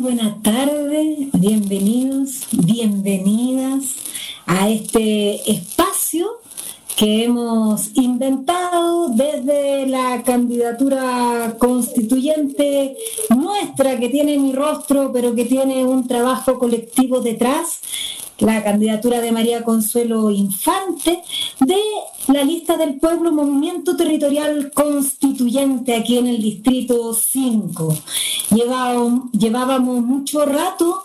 buenas tardes, bienvenidos, bienvenidas a este espacio que hemos inventado desde la candidatura constituyente nuestra, que tiene mi rostro, pero que tiene un trabajo colectivo detrás, la candidatura de María Consuelo Infante, de la lista del pueblo Movimiento Territorial Constituyente aquí en el Distrito 5. Llevábamos, mucho rato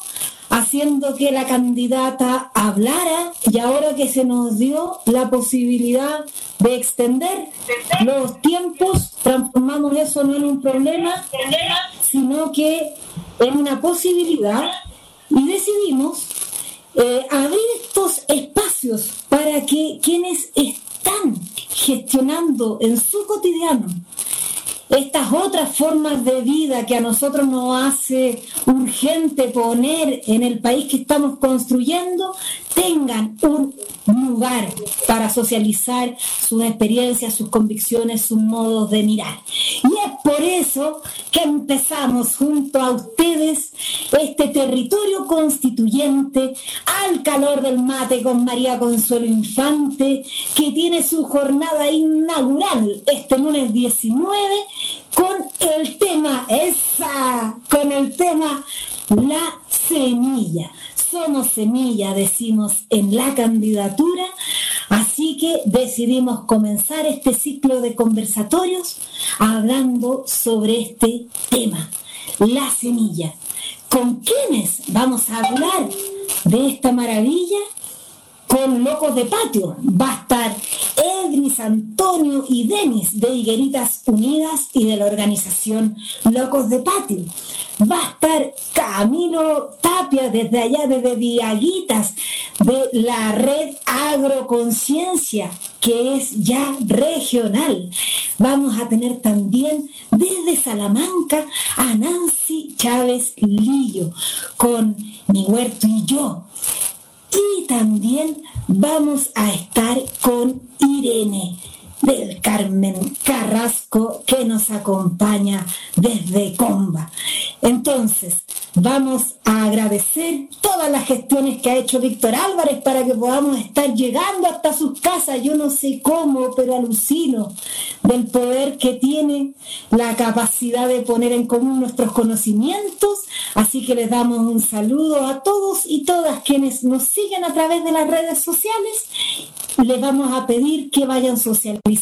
haciendo que la candidata hablara y ahora que se nos dio la posibilidad de extender los tiempos, transformamos eso no en un problema, sino que en una posibilidad y decidimos eh, abrir estos espacios para que quienes están gestionando en su cotidiano estas otras formas de vida que a nosotros nos hace urgente poner en el país que estamos construyendo, tengan un lugar para socializar sus experiencias, sus convicciones, sus modos de mirar. Y es por eso que empezamos junto a ustedes este territorio constituyente al calor del mate con María Consuelo Infante, que tiene su jornada inaugural este lunes 19 con el tema, esa, con el tema la semilla somos semilla, decimos en la candidatura, así que decidimos comenzar este ciclo de conversatorios hablando sobre este tema, la semilla. ¿Con quiénes vamos a hablar de esta maravilla? Con Locos de Patio. Va a estar Edris, Antonio y Denis de Higueritas Unidas y de la organización Locos de Patio va a estar Camilo Tapia desde allá, desde Diaguitas, de la red Agroconciencia, que es ya regional. Vamos a tener también desde Salamanca a Nancy Chávez Lillo, con Mi Huerto y yo. Y también vamos a estar con Irene del Carmen Carrasco que nos acompaña desde Comba. Entonces, vamos a agradecer todas las gestiones que ha hecho Víctor Álvarez para que podamos estar llegando hasta sus casas. Yo no sé cómo, pero alucino del poder que tiene la capacidad de poner en común nuestros conocimientos. Así que les damos un saludo a todos y todas quienes nos siguen a través de las redes sociales. Les vamos a pedir que vayan socializando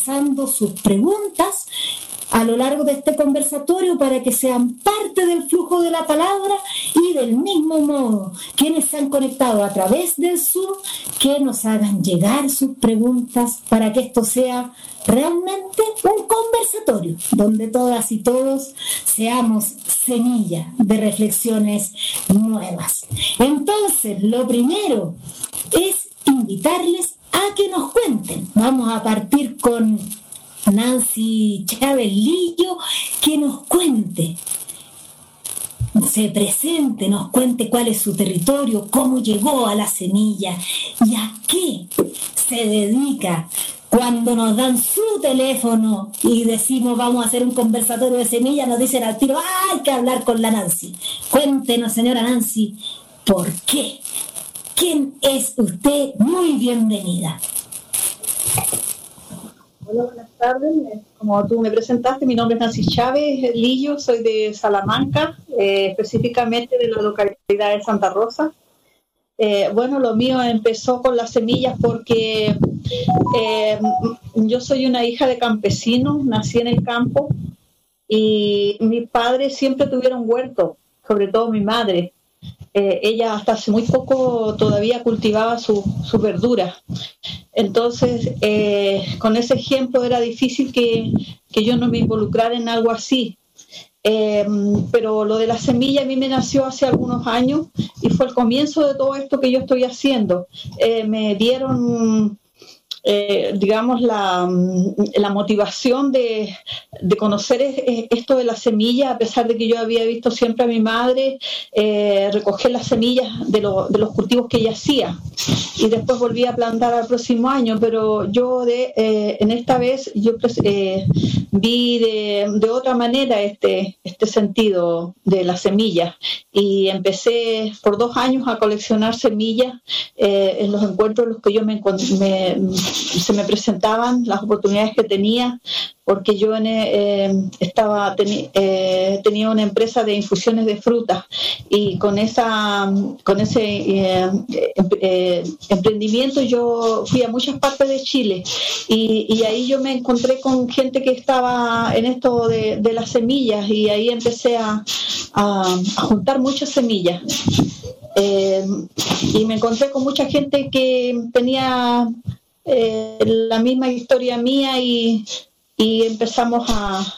sus preguntas a lo largo de este conversatorio para que sean parte del flujo de la palabra y del mismo modo quienes se han conectado a través del Zoom, que nos hagan llegar sus preguntas para que esto sea realmente un conversatorio donde todas y todos seamos semilla de reflexiones nuevas. Entonces, lo primero es invitarles a que nos cuenten. Vamos a partir con Nancy Chávez que nos cuente, se presente, nos cuente cuál es su territorio, cómo llegó a la semilla y a qué se dedica. Cuando nos dan su teléfono y decimos vamos a hacer un conversatorio de semilla, nos dicen al tiro, hay que hablar con la Nancy. Cuéntenos, señora Nancy, ¿por qué? ¿Quién es usted? Muy bienvenida. Hola, buenas tardes. Como tú me presentaste, mi nombre es Nancy Chávez Lillo, soy de Salamanca, eh, específicamente de la localidad de Santa Rosa. Eh, bueno, lo mío empezó con las semillas porque eh, yo soy una hija de campesinos, nací en el campo y mis padres siempre tuvieron huerto, sobre todo mi madre. Ella hasta hace muy poco todavía cultivaba su, su verdura. Entonces, eh, con ese ejemplo era difícil que, yo no me involucrara en algo así. Eh, pero lo de la semilla a mí me nació hace algunos años y fue el comienzo de todo esto que yo estoy haciendo. Eh, me dieron eh, digamos, la, la motivación de, de, conocer esto de la semilla, a pesar de que yo había visto siempre a mi madre eh, recoger las semillas de, de, los cultivos que ella hacía. Y después volví a plantar al próximo año, pero yo de, eh, en esta vez yo vi de, de, otra manera este, este sentido de las semillas y empecé por dos años a coleccionar semillas en los encuentros en los que yo me, me, se me presentaban las oportunidades que tenía, porque yo eh, estaba eh, tenía una empresa de infusiones de frutas y con esa con ese eh, emprendimiento yo fui a muchas partes de Chile y, ahí yo me encontré con gente que estaba en esto de, las semillas y ahí empecé a, juntar muchas semillas. Eh, y me encontré con mucha gente que tenía eh, la misma historia mía y, empezamos a,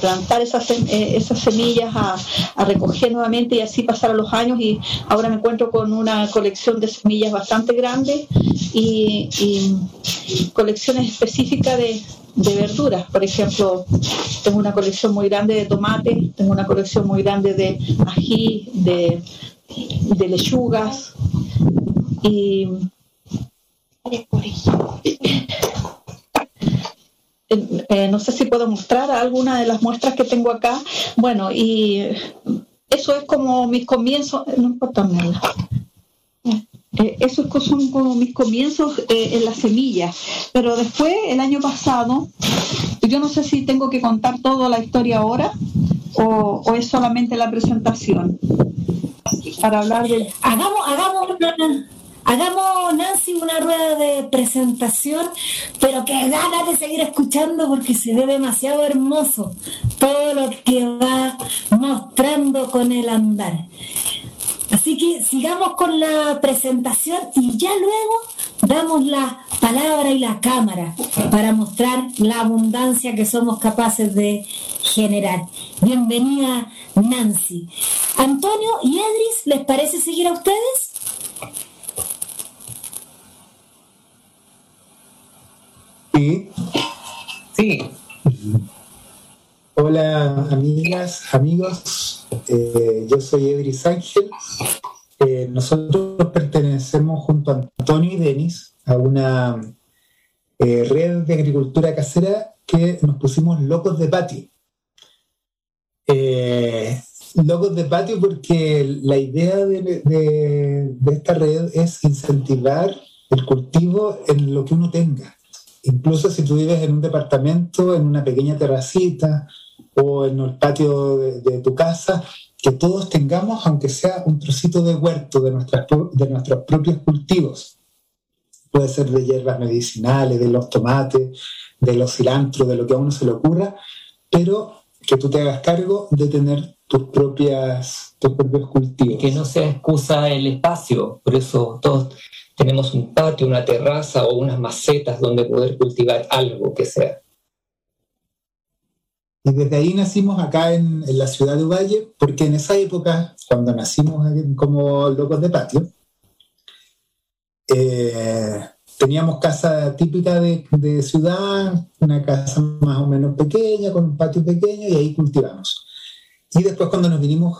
plantar esas, eh, esas semillas, a, recoger nuevamente y así pasaron los años y ahora me encuentro con una colección de semillas bastante grande y, colecciones específicas de, de verduras. Por ejemplo, tengo una colección muy grande de tomate, tengo una colección muy grande de ají, de de lechugas y eh, no sé si puedo mostrar alguna de las muestras que tengo acá. Bueno, y eso es como mis comienzos, no importa nada. Eh, esos son como mis comienzos eh, en las semillas. Pero después, el año pasado, yo no sé si tengo que contar toda la historia ahora o, es solamente la presentación para hablar de... Hagamos, hagamos, hagamos, Nancy, una rueda de presentación, pero que ganas de seguir escuchando porque se ve demasiado hermoso todo lo que va mostrando con el andar. Así que sigamos con la presentación y ya luego damos la palabra y la cámara para mostrar la abundancia que somos capaces de general. Bienvenida Nancy. Antonio y Edris, ¿les parece seguir a ustedes? Sí. Sí. Hola amigas, amigos, eh, yo soy Edris Ángel. Eh, nosotros pertenecemos junto a Antonio y Denis a una eh, red de agricultura casera que nos pusimos locos de patio. Locos de patio porque la idea de, esta red es incentivar el cultivo en lo que uno tenga. Incluso si tú vives en un departamento, en una pequeña terracita o en el patio de, tu casa, que todos tengamos, aunque sea un trocito de huerto de, nuestras, de nuestros propios cultivos. Puede ser de hierbas medicinales, de los tomates, de los cilantros, de lo que a uno se le ocurra, pero que tú te hagas cargo de tener tus propias tus propios cultivos. Que no sea excusa el espacio, por eso todos tenemos un patio, una terraza o unas macetas donde poder cultivar algo que sea. Y desde ahí nacimos acá en, en la ciudad de Valle, porque en esa época, cuando nacimos como locos de patio, eh, teníamos casa típica de, ciudad, una casa más o menos pequeña, con un patio pequeño, y ahí cultivamos. Y después cuando nos vinimos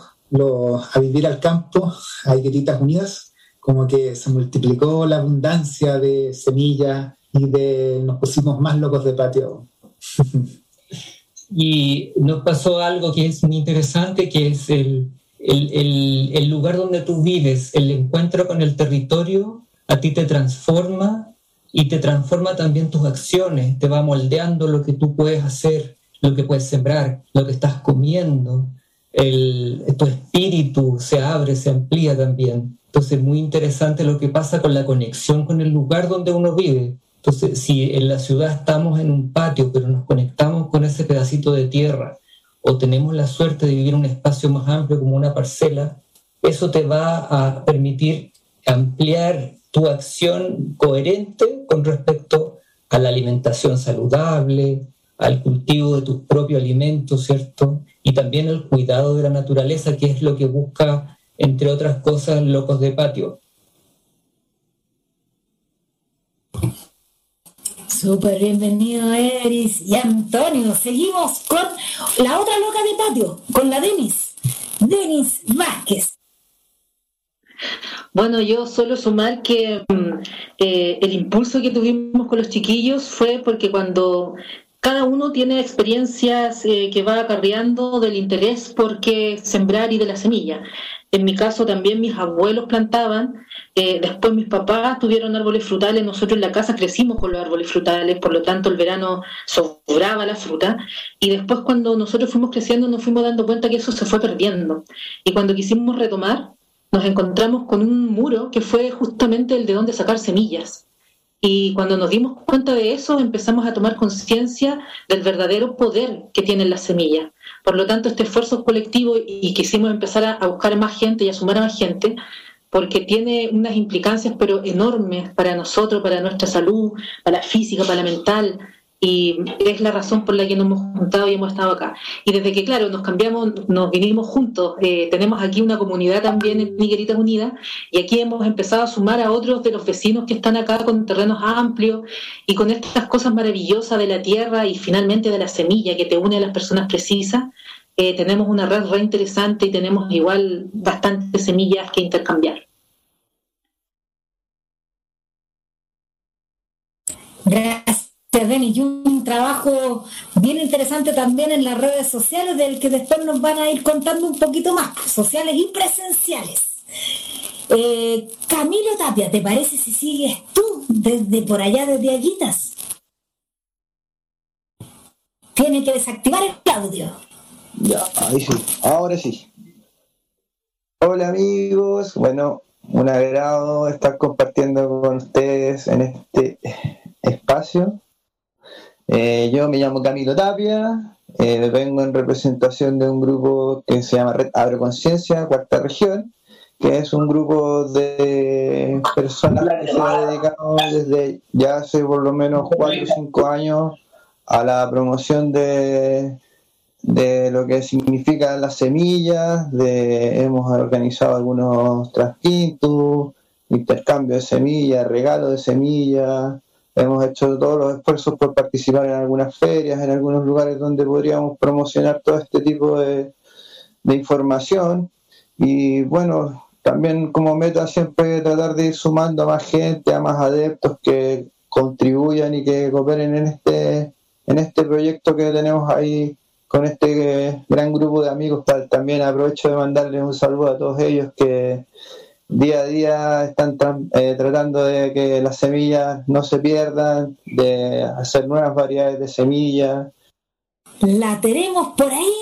a vivir al campo, a Higueritas Unidas, como que se multiplicó la abundancia de semillas y de, nos pusimos más locos de patio. y nos pasó algo que es muy interesante, que es el, el lugar donde tú vives, el encuentro con el territorio, a ti te transforma y te transforma también tus acciones, te va moldeando lo que tú puedes hacer, lo que puedes sembrar, lo que estás comiendo, el, tu espíritu se abre, se amplía también. Entonces, muy interesante lo que pasa con la conexión con el lugar donde uno vive. Entonces, si en la ciudad estamos en un patio, pero nos conectamos con ese pedacito de tierra, o tenemos la suerte de vivir en un espacio más amplio como una parcela, eso te va a permitir ampliar tu acción coherente con respecto a la alimentación saludable, al cultivo de tus propios alimentos, ¿cierto? Y también al cuidado de la naturaleza, que es lo que busca, entre otras cosas, Locos de Patio. Súper bienvenido, Eris y Antonio. Seguimos con la otra loca de patio, con la Denis. Denis Vázquez. Bueno, yo solo sumar que mm, eh, el impulso que tuvimos con los chiquillos fue porque cuando cada uno tiene experiencias eh, que va acarreando del interés por qué sembrar y de la semilla. En mi caso también mis abuelos plantaban, eh, después mis papás tuvieron árboles frutales, nosotros en la casa crecimos con los árboles frutales, por lo tanto el verano sobraba la fruta y después cuando nosotros fuimos creciendo nos fuimos dando cuenta que eso se fue perdiendo y cuando quisimos retomar nos encontramos con un muro que fue justamente el de donde sacar semillas. Y cuando nos dimos cuenta de eso, empezamos a tomar conciencia del verdadero poder que tienen las semillas. Por lo tanto, este esfuerzo colectivo y quisimos empezar a, buscar más gente y a sumar a más gente, porque tiene unas implicancias pero enormes para nosotros, para nuestra salud, para la física, para la mental, y es la razón por la que nos hemos juntado y hemos estado acá. Y desde que, claro, nos cambiamos, nos vinimos juntos, eh, tenemos aquí una comunidad también en Miguelitas Unidas y aquí hemos empezado a sumar a otros de los vecinos que están acá con terrenos amplios y con estas cosas maravillosas de la tierra y finalmente de la semilla que te une a las personas precisas. Eh, tenemos una red re interesante y tenemos igual bastantes semillas que intercambiar. Gracias. Y un trabajo bien interesante también en las redes sociales, del que después nos van a ir contando un poquito más, sociales y presenciales. Eh, Camilo Tapia, ¿te parece si sigues tú desde por allá, desde Aguitas? Tiene que desactivar el audio. Ya, ahí sí, ahora sí. Hola amigos, bueno, un agrado estar compartiendo con ustedes en este espacio eh, yo me llamo Camilo Tapia, eh, vengo en representación de un grupo que se llama Red Abre Conciencia, Cuarta Región, que es un grupo de personas que se ha dedicado desde ya hace por lo menos 4 o 5 años a la promoción de, de lo que significan las semillas, de, hemos organizado algunos trasquintos, intercambio de semillas, regalo de semillas, Hemos hecho todos los esfuerzos por participar en algunas ferias, en algunos lugares donde podríamos promocionar todo este tipo de, información. Y bueno, también como meta siempre tratar de ir sumando a más gente, a más adeptos que contribuyan y que cooperen en este, en este proyecto que tenemos ahí con este gran grupo de amigos. También aprovecho de mandarles un saludo a todos ellos que día a día están eh, tratando de que las semillas no se pierdan, de hacer nuevas variedades de semillas. La tenemos por ahí,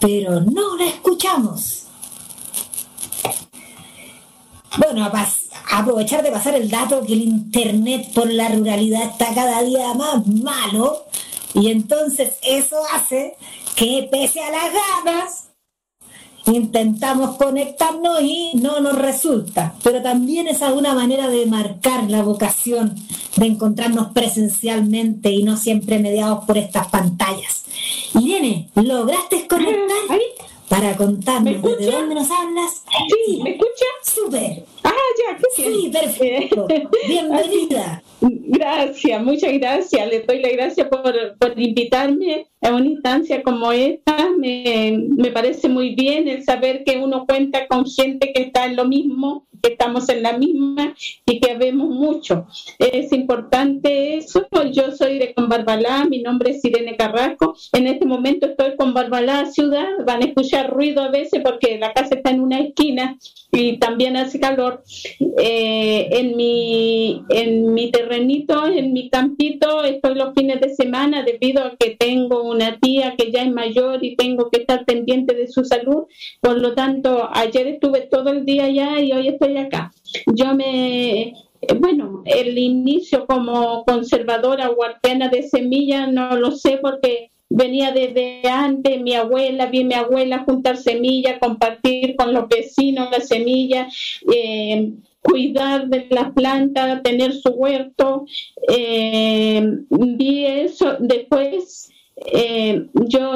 pero no la escuchamos. Bueno, aprovechar de pasar el dato que el Internet por la ruralidad está cada día más malo y entonces eso hace que pese a las ganas intentamos conectarnos y no nos resulta. Pero también esa es una manera de marcar la vocación de encontrarnos presencialmente y no siempre mediados por estas pantallas. Irene, ¿lograste conectar? Para contarnos de dónde nos hablas. Sí, ¿me escucha? Súper. Ah, ya, qué Sí, perfecto. Bienvenida. Gracias, muchas gracias. Le doy la gracias por, por invitarme a una instancia como esta. Me, me parece muy bien el saber que uno cuenta con gente que está en lo mismo que estamos en la misma y que vemos mucho. Es importante eso. Yo soy de Conbarbalá, mi nombre es Irene Carrasco. En este momento estoy con Barbalá ciudad. Van a escuchar ruido a veces porque la casa está en una esquina y también hace calor. Eh, en, mi, en mi en mi campito, estoy los fines de semana debido a que tengo una tía que ya es mayor y tengo que estar pendiente de su salud. Por lo tanto, ayer estuve todo el día allá y hoy estoy acá. Yo me, bueno, el inicio como conservadora huarpena de semillas no lo sé porque venía desde antes, mi abuela, vi mi abuela juntar semillas, compartir con los vecinos las semillas, eh, cuidar de las plantas, tener su huerto. Eh, vi eso después. Eh, yo,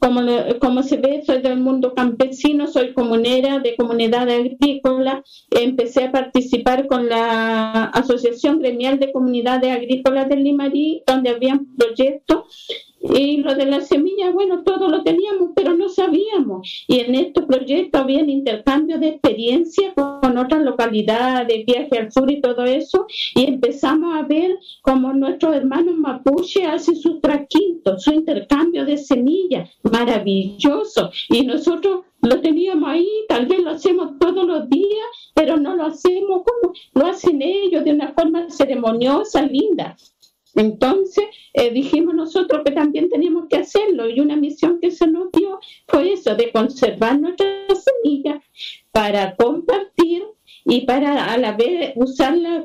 como, como se ve, soy del mundo campesino, soy comunera de comunidad agrícola, empecé a participar con la Asociación Gremial de Comunidades Agrícolas de Limarí, donde había proyectos y lo de la semilla, bueno, todo lo teníamos, pero no sabíamos. Y en estos proyectos había intercambio de experiencia con otras localidades, viaje al sur y todo eso. Y empezamos a ver cómo nuestros hermanos mapuche hacen sus traquintos, su intercambio de semillas. Maravilloso. Y nosotros lo teníamos ahí, tal vez lo hacemos todos los días, pero no lo hacemos como lo hacen ellos, de una forma ceremoniosa, linda. Entonces eh, dijimos nosotros que también teníamos que hacerlo y una misión que se nos dio fue eso, de conservar nuestras semillas para compartir y para a la vez usarla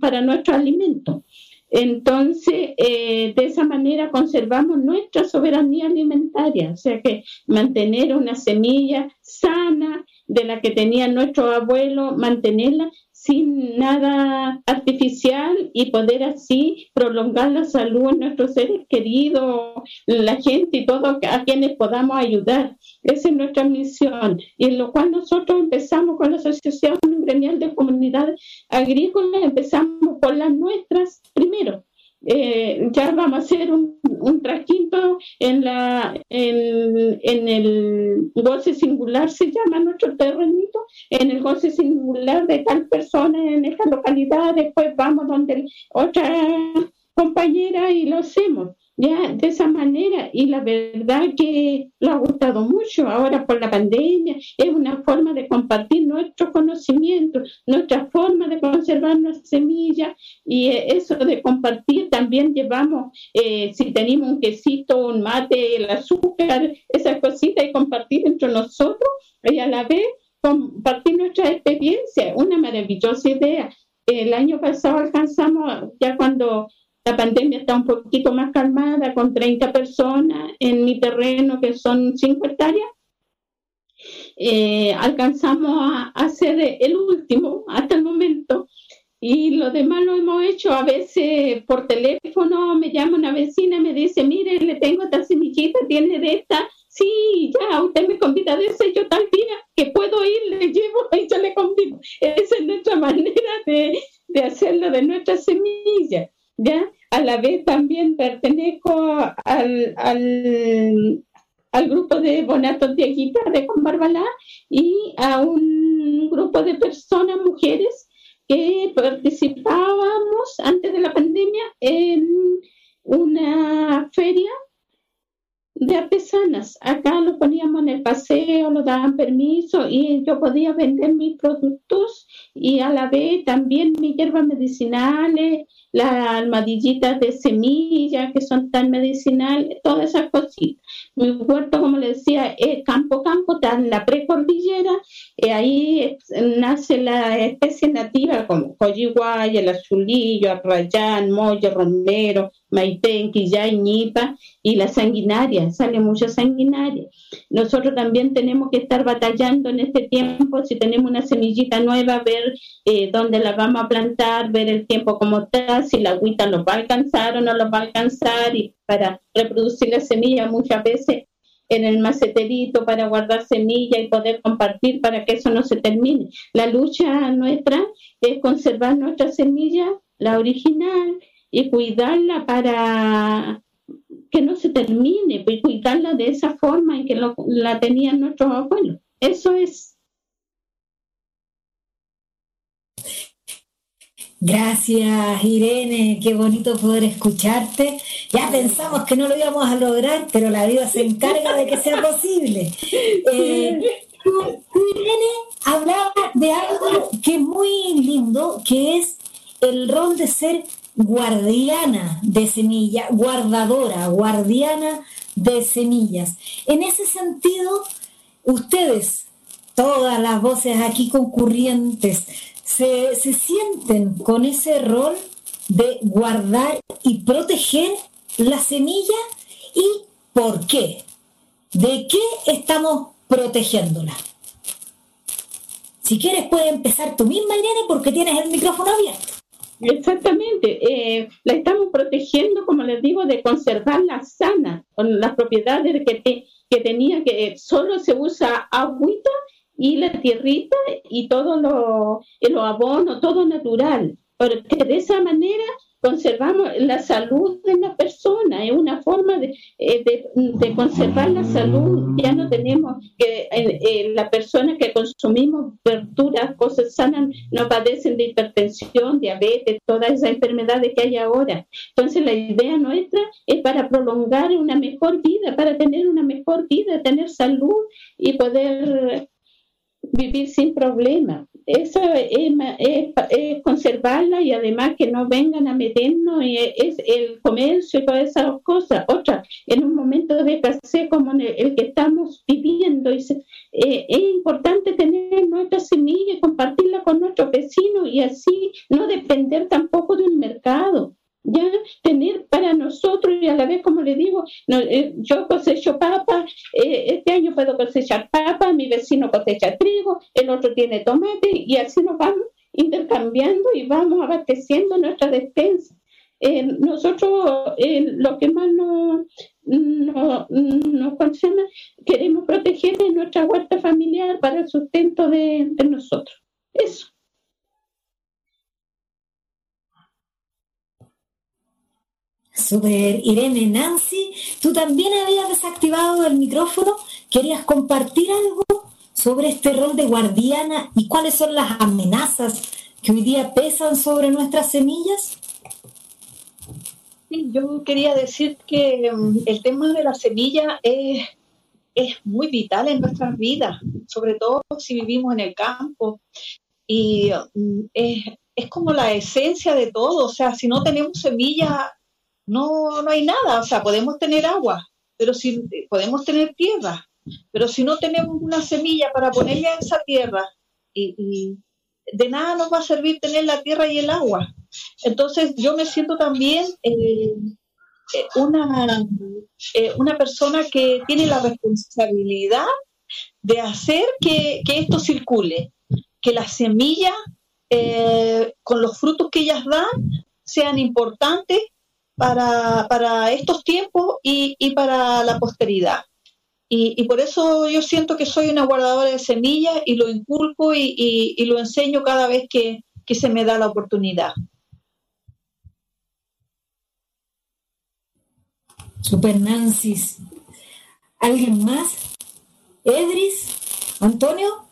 para nuestro alimento. Entonces, eh, de esa manera conservamos nuestra soberanía alimentaria, o sea que mantener una semilla sana de la que tenía nuestro abuelo, mantenerla sin nada artificial y poder así prolongar la salud en nuestros seres queridos, la gente y todo a quienes podamos ayudar. Esa es nuestra misión. Y en lo cual nosotros empezamos con la Asociación Gremial de Comunidades Agrícolas, empezamos por las nuestras primero eh, ya vamos a hacer un, un traquito en, la, en, en, el goce singular, se llama nuestro terrenito, en el goce singular de tal persona en esta localidad, después vamos donde otra compañera y lo hacemos ya de esa manera y la verdad que lo ha gustado mucho. Ahora por la pandemia es una forma de compartir nuestro conocimiento nuestra forma de conservar nuestras semillas y eh, eso de compartir también llevamos eh, si tenemos un quesito un mate el azúcar esas cositas y compartir entre nosotros y a la vez compartir nuestra experiencia una maravillosa idea. El año pasado alcanzamos ya cuando la pandemia está un poquito más calmada, con 30 personas en mi terreno, que son 5 hectáreas. Eh, alcanzamos a hacer el último hasta el momento y lo demás lo hemos hecho a veces por teléfono, me llama una vecina y me dice, mire, le tengo esta semillita, tiene de esta, sí, ya, usted me convida de ese, yo tal día que puedo ir, le llevo y yo le convido. Esa es nuestra manera de, de hacerlo de nuestra semilla. ¿Ya? A la vez también pertenezco al, al, grupo de Bonatos de Aguita de Barbalá y a un grupo de personas, mujeres, que participábamos antes de la pandemia en una feria de artesanas. Acá lo poníamos en el paseo, lo daban permiso y yo podía vender mis productos y a la vez también mis hierbas medicinales, las almohadillitas de semilla que son tan medicinales, todas esas cositas. Mi huerto, como le decía, es campo campo, está en la precordillera, y ahí nace la especie nativa como coyiguaya, el azulillo, arrayán, molle, romero, maitén, quillay, ñipa y la sanguinaria, sale mucha sanguinaria. Nosotros también tenemos que estar batallando en este tiempo, si tenemos una semillita nueva, ver eh, dónde la vamos a plantar, ver el tiempo como está, si la agüita nos va a alcanzar o no nos va a alcanzar, y para reproducir la semilla muchas veces en el maceterito para guardar semilla y poder compartir para que eso no se termine. La lucha nuestra es conservar nuestra semilla, la original, y cuidarla para que no se termine, y cuidarla de esa forma en que la tenían nuestros abuelos. Eso es. Gracias, Irene. Qué bonito poder escucharte. Ya pensamos que no lo íbamos a lograr, pero la vida se encarga de que sea posible. Eh, Irene hablaba de algo que es muy lindo, que es el rol de ser guardiana de semillas, guardadora, guardiana de semillas. En ese sentido, ustedes, todas las voces aquí concurrientes, se, sienten con ese rol de guardar y proteger la semilla y por qué. ¿De qué estamos protegiéndola? Si quieres puedes empezar tú misma, Irene, porque tienes el micrófono abierto. Exactamente, eh, la estamos protegiendo, como les digo, de conservarla sana, con las propiedades que, que tenía, que solo se usa agüita y la tierrita y todo lo, lo abono, todo natural, porque de esa manera conservamos la salud de la persona, es una forma de, eh, de, conservar la salud. Ya no tenemos que eh, eh, la persona que consumimos verduras, cosas sanas, no padecen de hipertensión, diabetes, todas esas enfermedades que hay ahora. Entonces la idea nuestra es para prolongar una mejor vida, para tener una mejor vida, tener salud y poder vivir sin problemas eso es, conservarla y además que no vengan a meternos y el comercio y todas esas cosas. Otra, en un momento de escasez como el, que estamos viviendo, eh, es importante tener nuestra semilla y compartirla con nuestros vecinos y así no depender tampoco de un mercado ya tener para nosotros y a la vez, como le digo, eh, yo cosecho papa, eh, este año puedo cosechar papa, mi vecino cosecha trigo, el otro tiene tomate y así nos vamos intercambiando y vamos abasteciendo nuestra despensa. Eh, nosotros lo que más nos, no, nos concerne, queremos proteger nuestra huerta familiar para el sustento de nosotros. Eso. Super, Irene, Nancy, tú también habías desactivado el micrófono. ¿Querías compartir algo sobre este rol de guardiana y cuáles son las amenazas que hoy día pesan sobre nuestras semillas? Sí, yo quería decir que mm, el tema de la semilla es, es muy vital en nuestras vidas, sobre todo si vivimos en el campo. Y mm, es, es como la esencia de todo, o sea, si no tenemos semilla no, no hay nada. O sea, podemos tener agua, pero si podemos tener tierra, pero si no tenemos una semilla para ponerle a esa tierra, y, de nada nos va a servir tener la tierra y el agua. Entonces yo me siento también eh, eh, una, eh, una persona que tiene la responsabilidad de hacer que, que esto circule, que las semillas con los frutos que ellas dan sean importantes para, estos tiempos y, para la posteridad. Y, por eso yo siento que soy una guardadora de semillas y lo inculco y, lo enseño cada vez que, se me da la oportunidad. Super Nancy. ¿Alguien más? ¿Edris? ¿Antonio?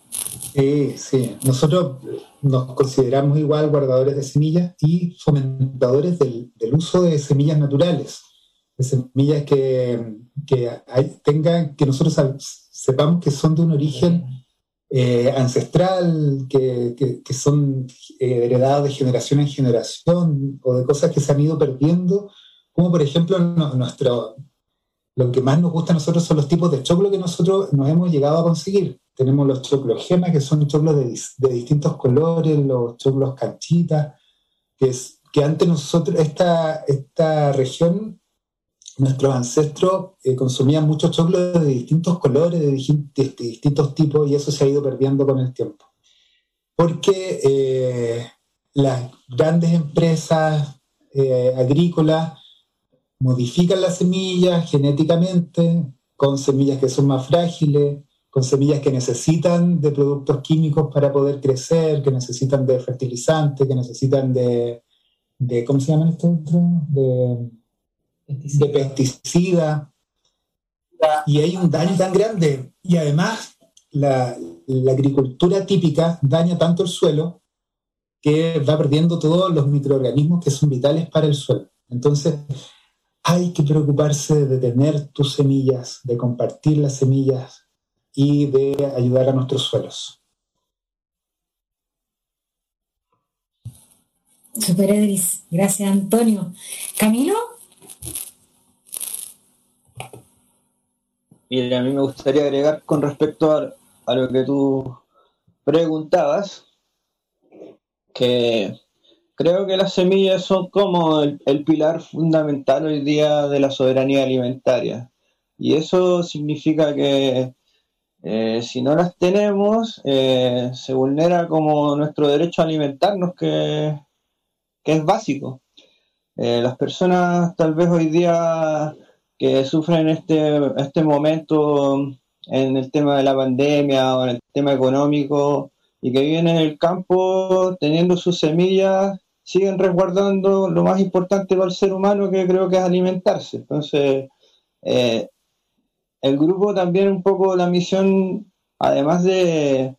Sí, sí. Nosotros nos consideramos igual guardadores de semillas y fomentadores del, uso de semillas naturales, de semillas que, tengan, que nosotros sepamos que son de un origen eh, ancestral, que, son eh, heredadas de generación en generación o de cosas que se han ido perdiendo, como por ejemplo nuestro, lo que más nos gusta a nosotros son los tipos de choclo que nosotros nos hemos llegado a conseguir tenemos los choclos gemas, que son choclos de, distintos colores, los choclos canchitas, que, es, que antes nosotros, esta, esta región, nuestros ancestros eh, consumían muchos choclos de distintos colores, de, distintos tipos, y eso se ha ido perdiendo con el tiempo. Porque eh, las grandes empresas eh, agrícolas modifican las semillas genéticamente, con semillas que son más frágiles, con semillas que necesitan de productos químicos para poder crecer, que necesitan de fertilizantes, que necesitan de, de ¿cómo se llaman estos otros? De, de pesticida. Y hay un daño tan grande. Y además, la, la agricultura típica daña tanto el suelo que va perdiendo todos los microorganismos que son vitales para el suelo. Entonces, hay que preocuparse de tener tus semillas, de compartir las semillas, y de ayudar a nuestros suelos. Super Edris, gracias Antonio. Camilo. Mira, a mí me gustaría agregar con respecto a, lo que tú preguntabas, que creo que las semillas son como el, pilar fundamental hoy día de la soberanía alimentaria. Y eso significa que eh, si no las tenemos, eh, se vulnera como nuestro derecho a alimentarnos, que, que es básico. Eh, las personas tal vez hoy día que sufren este, este momento en el tema de la pandemia o en el tema económico y que viven en el campo teniendo sus semillas, siguen resguardando lo más importante para el ser humano que creo que es alimentarse. Entonces, eh, el grupo también un poco la misión, además de,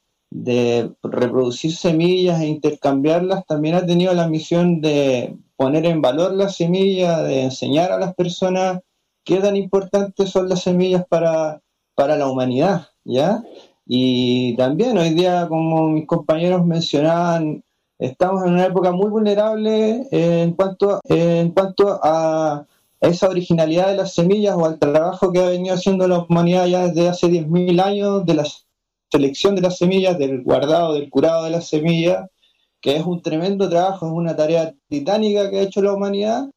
reproducir semillas e intercambiarlas, también ha tenido la misión de poner en valor las semillas, de enseñar a las personas qué tan importantes son las semillas para, para la humanidad, ¿ya? Y también hoy día, como mis compañeros mencionaban, estamos en una época muy vulnerable en cuanto, en cuanto a esa originalidad de las semillas o al trabajo que ha venido haciendo la humanidad ya desde hace 10.000 años de la selección de las semillas, del guardado, del curado de las semillas, que es un tremendo trabajo, es una tarea titánica que ha hecho la humanidad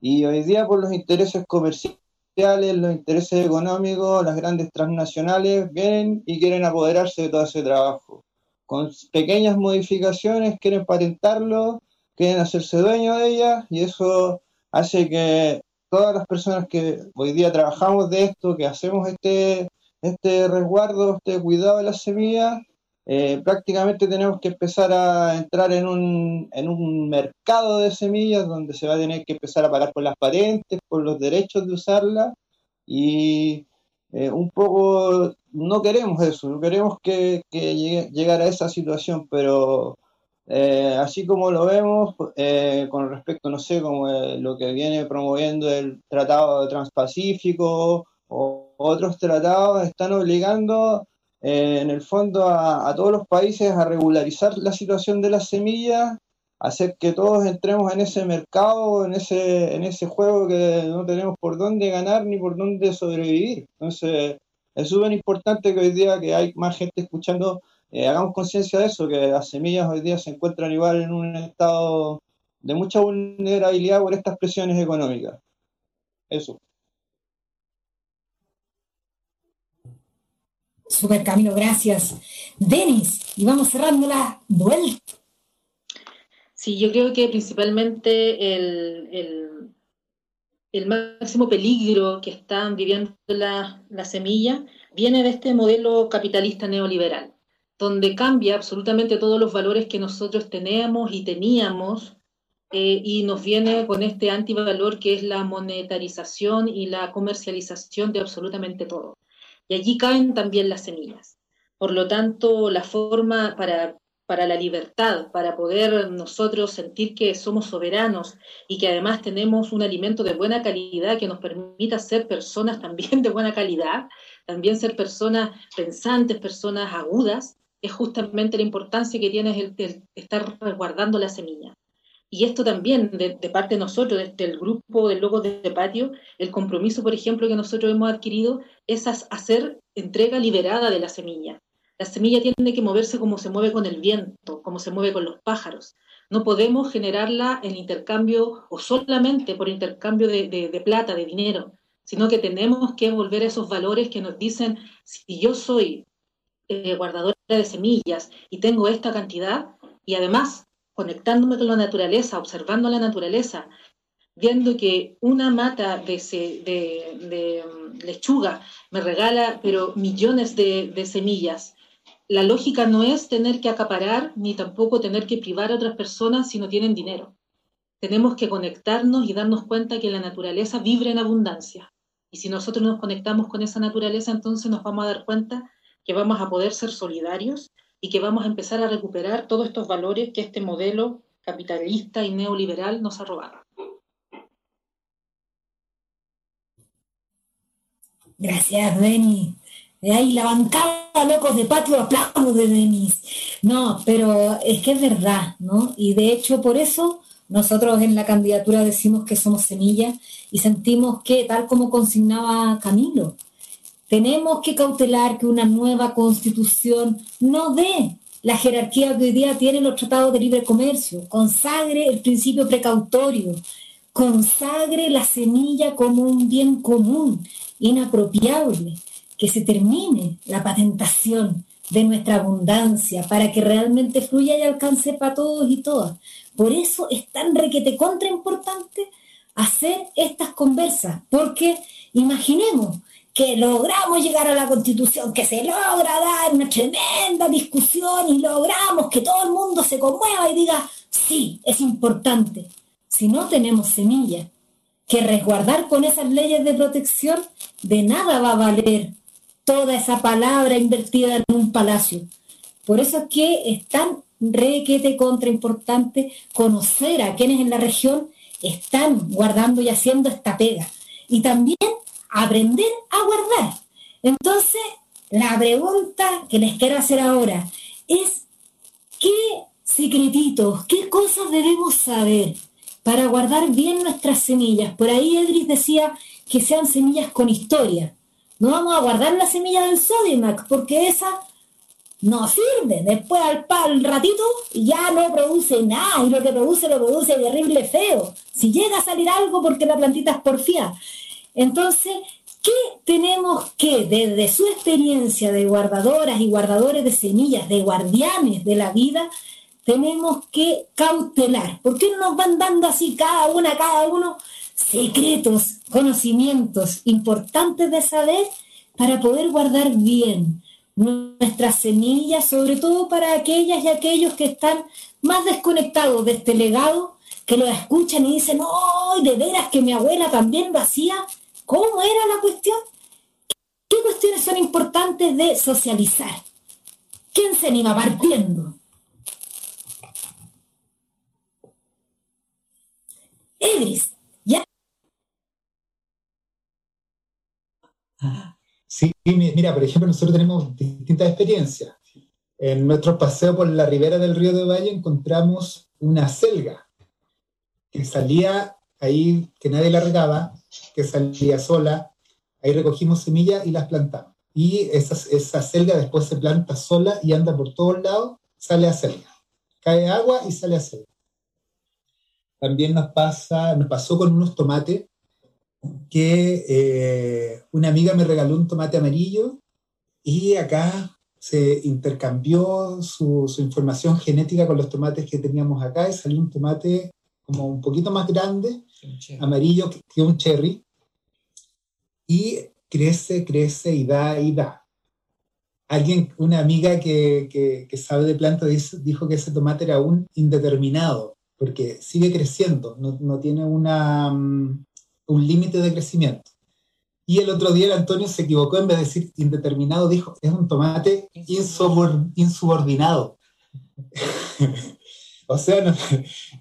y hoy día por los intereses comerciales, los intereses económicos, las grandes transnacionales vienen y quieren apoderarse de todo ese trabajo. Con pequeñas modificaciones quieren patentarlo, quieren hacerse dueños de ellas y eso hace que todas las personas que hoy día trabajamos de esto, que hacemos este, este resguardo, este cuidado de las semillas, eh, prácticamente tenemos que empezar a entrar en un, en un mercado de semillas donde se va a tener que empezar a pagar por las patentes, por los derechos de usarla y eh, un poco no queremos eso, no queremos que, que llegue, llegar a esa situación, pero eh, así como lo vemos con respecto, no sé, como lo que viene promoviendo el Tratado Transpacífico o otros tratados, están obligando eh, en el fondo a, todos los países a regularizar la situación de las semillas, hacer que todos entremos en ese mercado, en ese, en ese juego que no tenemos por dónde ganar ni por dónde sobrevivir. Entonces, es súper importante que hoy día que hay más gente escuchando, eh, hagamos conciencia de eso, que las semillas hoy día se encuentran igual en un estado de mucha vulnerabilidad por estas presiones económicas. Eso. Super Camilo, gracias. Denis, y vamos cerrando la vuelta. Sí, yo creo que principalmente el, el, máximo peligro que están viviendo las la semillas viene de este modelo capitalista neoliberal, donde cambia absolutamente todos los valores que nosotros tenemos y teníamos eh, y nos viene con este antivalor que es la monetarización y la comercialización de absolutamente todo. Y allí caen también las semillas. Por lo tanto, la forma para, para la libertad, para poder nosotros sentir que somos soberanos y que además tenemos un alimento de buena calidad que nos permita ser personas también de buena calidad, también ser personas pensantes, personas agudas, es justamente la importancia que tiene el, estar resguardando la semilla. Y esto también, de, parte de nosotros, desde el grupo de Locos de Patio, el compromiso, por ejemplo, que nosotros hemos adquirido es hacer entrega liberada de la semilla. La semilla tiene que moverse como se mueve con el viento, como se mueve con los pájaros. No podemos generarla en intercambio o solamente por intercambio de, plata, de dinero, sino que tenemos que volver a esos valores que nos dicen, si yo soy eh, guardadora de semillas y tengo esta cantidad, y además conectándome con la naturaleza, observando la naturaleza, viendo que una mata de, de, mm, lechuga me regala pero millones de, de, semillas. La lógica no es tener que acaparar ni tampoco tener que privar a otras personas si no tienen dinero. Tenemos que conectarnos y darnos cuenta que la naturaleza vibra en abundancia. Y si nosotros nos conectamos con esa naturaleza, entonces nos vamos a dar cuenta que vamos a poder ser solidarios y que vamos a empezar a recuperar todos estos valores que este modelo capitalista y neoliberal nos ha robado. Gracias, Denis. De ahí la bancada, locos de patio, de Denis. No, pero es que es verdad, ¿no? Y de hecho, por eso nosotros en la candidatura decimos que somos semillas y sentimos que, tal como consignaba Camilo, tenemos que cautelar que una nueva constitución no dé la jerarquía que hoy día tienen los tratados de libre comercio, consagre el principio precautorio, consagre la semilla como un bien común, inapropiable, que se termine la patentación, de nuestra abundancia, para que realmente fluya y alcance para todos y todas. Por eso es tan requete contra importante hacer estas conversas, porque imaginemos que logramos llegar a la constitución, que se logra dar una tremenda discusión y logramos que todo el mundo se conmueva y diga, sí, es importante. Si no tenemos semillas que resguardar con esas leyes de protección, de nada va a valer toda esa palabra invertida en un palacio. Por eso es que es tan requete contra importante conocer a quienes en la región están guardando y haciendo esta pega. Y también aprender a guardar. Entonces, la pregunta que les quiero hacer ahora es, ¿qué secretitos, qué cosas debemos saber para guardar bien nuestras semillas? Por ahí Edris decía que sean semillas con historia. No vamos a guardar la semilla del Sodimac porque esa no sirve. Después al, al ratito ya no produce nada y lo que produce lo produce terrible feo. Si llega a salir algo porque la plantita es porfía. Entonces, ¿qué tenemos que, desde su experiencia de guardadoras y guardadores de semillas, de guardianes de la vida, tenemos que cautelar? ¿Por qué nos van dando así cada una, cada uno, secretos, conocimientos importantes de saber para poder guardar bien nuestras semillas, sobre todo para aquellas y aquellos que están más desconectados de este legado, que lo escuchan y dicen, ¡oh, de veras que mi abuela también lo hacía! ¿Cómo era la cuestión? ¿Qué cuestiones son importantes de socializar? ¿Quién se anima partiendo? Edris, ¿ya? Sí, mira, por ejemplo, nosotros tenemos distintas experiencias. En nuestro paseo por la ribera del río de Valle encontramos una selga que salía ahí, que nadie la regaba, que salía sola. Ahí recogimos semillas y las plantamos. Y esa, esa después se planta sola y anda por todos lados, sale a selga. Cae agua y sale a selga. También nos, pasa, nos pasó con unos tomates que eh, una amiga me regaló un tomate amarillo y acá se intercambió su, su, información genética con los tomates que teníamos acá y salió un tomate como un poquito más grande, amarillo que un cherry, y crece, crece y da y da. Alguien, una amiga que, que, que sabe de plantas dijo que ese tomate era un indeterminado, porque sigue creciendo, no, no tiene una, um, un límite de crecimiento. Y el otro día el Antonio se equivocó, en vez de decir indeterminado, dijo, es un tomate insubordinado. o sea,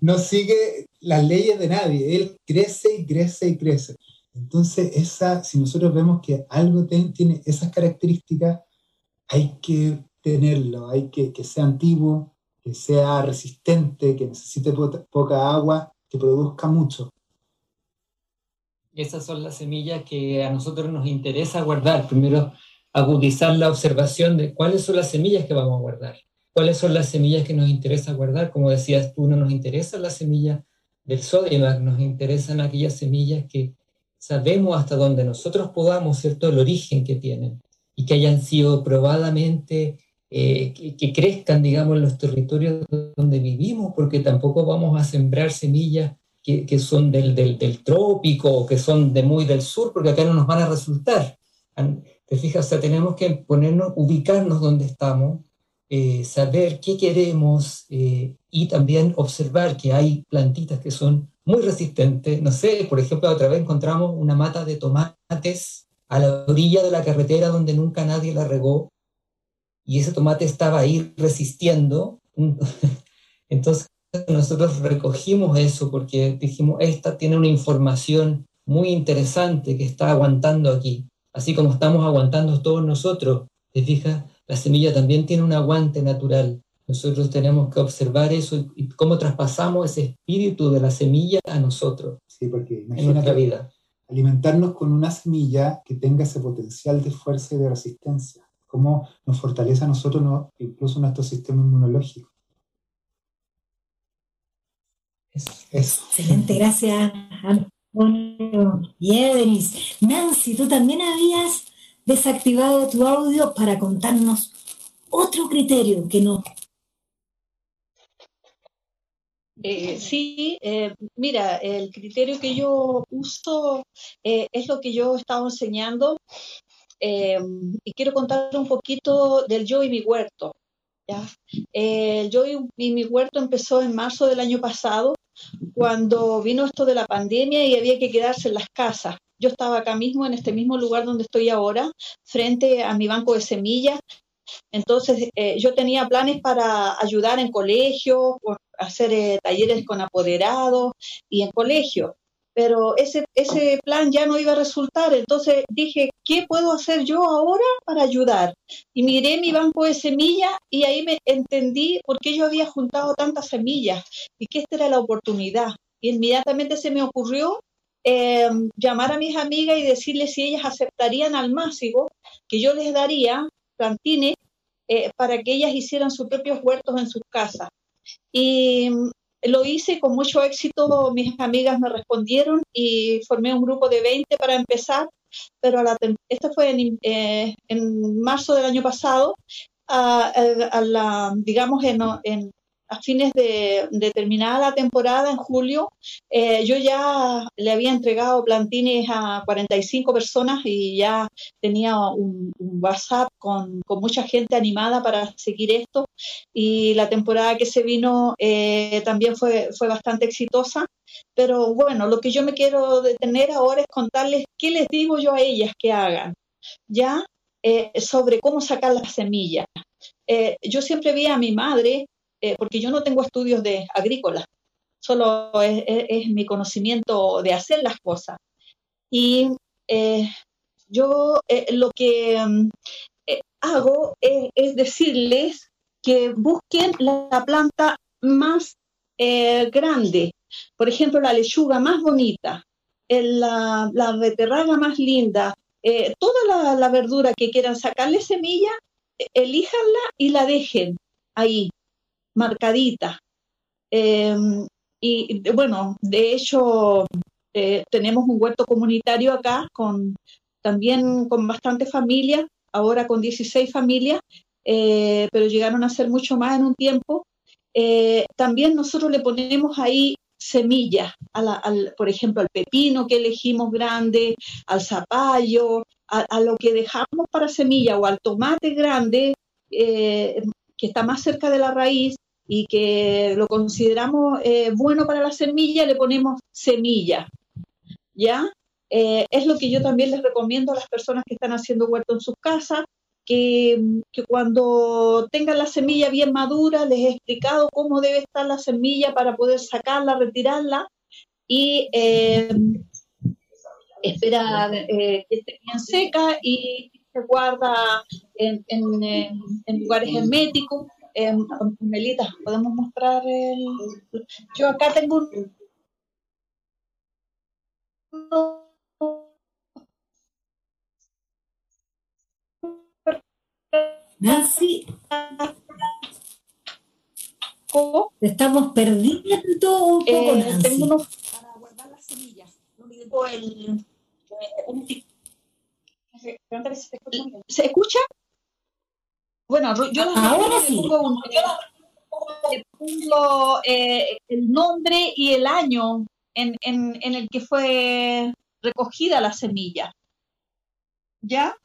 no, sigue las leyes de nadie, él crece y crece y crece. Entonces, esa, si nosotros vemos que algo tiene esas características, hay que tenerlo, hay que que sea antiguo, que sea resistente, que necesite poca agua, que produzca mucho. Esas son las semillas que a nosotros nos interesa guardar. Primero, agudizar la observación de cuáles son las semillas que vamos a guardar. ¿Cuáles son las semillas que nos interesa guardar? Como decías tú, no nos interesa la semilla del sodio, nos interesan aquellas semillas que sabemos hasta donde nosotros podamos, ¿cierto?, el origen que tienen y que hayan sido probadamente, eh, que, que, crezcan, digamos, en los territorios donde vivimos, porque tampoco vamos a sembrar semillas que, que son del, del, del, trópico que son de muy del sur, porque acá no nos van a resultar. Te fijas, o sea, tenemos que ponernos, ubicarnos donde estamos, eh, saber qué queremos eh, y también observar que hay plantitas que son muy resistente. No sé, por ejemplo, otra vez encontramos una mata de tomates a la orilla de la carretera donde nunca nadie la regó y ese tomate estaba ahí resistiendo. Entonces nosotros recogimos eso porque dijimos, esta tiene una información muy interesante que está aguantando aquí, así como estamos aguantando todos nosotros. ¿Te fijas? La semilla también tiene un aguante natural. Nosotros tenemos que observar eso y cómo traspasamos ese espíritu de la semilla a nosotros. Sí, porque en nuestra vida. Alimentarnos con una semilla que tenga ese potencial de fuerza y de resistencia. Cómo nos fortalece a nosotros, no, incluso nuestro sistema inmunológico. Eso. Eso. Excelente, gracias Antonio y Edris. Nancy, tú también habías desactivado tu audio para contarnos otro criterio que no. Eh, sí, eh, mira, el criterio que yo uso eh, es lo que yo he estado enseñando y quiero contar un poquito del yo y mi huerto. ¿Ya? El yo y, y mi huerto empezó en marzo del año pasado, cuando vino esto de la pandemia y había que quedarse en las casas. Yo estaba acá mismo, en este mismo lugar donde estoy ahora, frente a mi banco de semillas. Entonces, eh, yo tenía planes para ayudar en colegios, hacer eh, talleres con apoderados y en colegios, pero ese, ese plan ya no iba a resultar. Entonces dije, ¿qué puedo hacer yo ahora para ayudar? Y miré mi banco de semillas y ahí me entendí por qué yo había juntado tantas semillas y que esta era la oportunidad. Y inmediatamente se me ocurrió eh, llamar a mis amigas y decirles si ellas aceptarían al máximo que yo les daría plantines eh, para que ellas hicieran sus propios huertos en sus casas. Y lo hice con mucho éxito, mis amigas me respondieron y formé un grupo de 20 para empezar, pero la, esto fue en, eh, en, marzo del año pasado, a, a la, digamos en, a fines de, de terminada la temporada, en julio, eh, yo ya le había entregado plantines a 45 personas y ya tenía un, WhatsApp con, mucha gente animada para seguir esto. Y la temporada que se vino eh, también fue, fue bastante exitosa. Pero bueno, lo que yo me quiero detener ahora es contarles qué les digo yo a ellas que hagan, ya eh, sobre cómo sacar las semillas. Yo siempre vi a mi madre eh, porque yo no tengo estudios de agrícola, solo es, es, es mi conocimiento de hacer las cosas. Y eh, yo eh, lo que mm, eh, hago es, decirles que busquen la, la planta más eh, grande, por ejemplo, la lechuga más bonita, la, la beterraga más linda, eh, toda la, la, verdura que quieran sacarle semilla, elíjanla y la dejen ahí, marcadita. Eh, y bueno, de hecho, eh, tenemos un huerto comunitario acá con también con bastantes familias, ahora con 16 familias, eh, pero llegaron a ser mucho más en un tiempo. Eh, también nosotros le ponemos ahí semillas, al, por ejemplo, al pepino que elegimos grande, al zapallo, a, lo que dejamos para semilla o al tomate grande que está más cerca de la raíz, y que lo consideramos eh, bueno para la semilla, le ponemos semilla. ¿Ya? Eh, es lo que yo también les recomiendo a las personas que están haciendo huerto en sus casas, que, que, cuando tengan la semilla bien madura, les he explicado cómo debe estar la semilla para poder sacarla, retirarla y eh, esperar eh, que esté bien seca y se guarda en, en, en lugares herméticos eh, Melita, ¿podemos mostrar el...? Yo acá tengo un... Nancy, Te estamos perdiendo un poco, eh, Nancy. Tengo unos para guardar las semillas. El, el, ¿Se escucha? Bueno, yo ahora pongo, un, le pongo eh, el nombre y el año en, en, en, el que fue recogida la semilla. ¿Ya?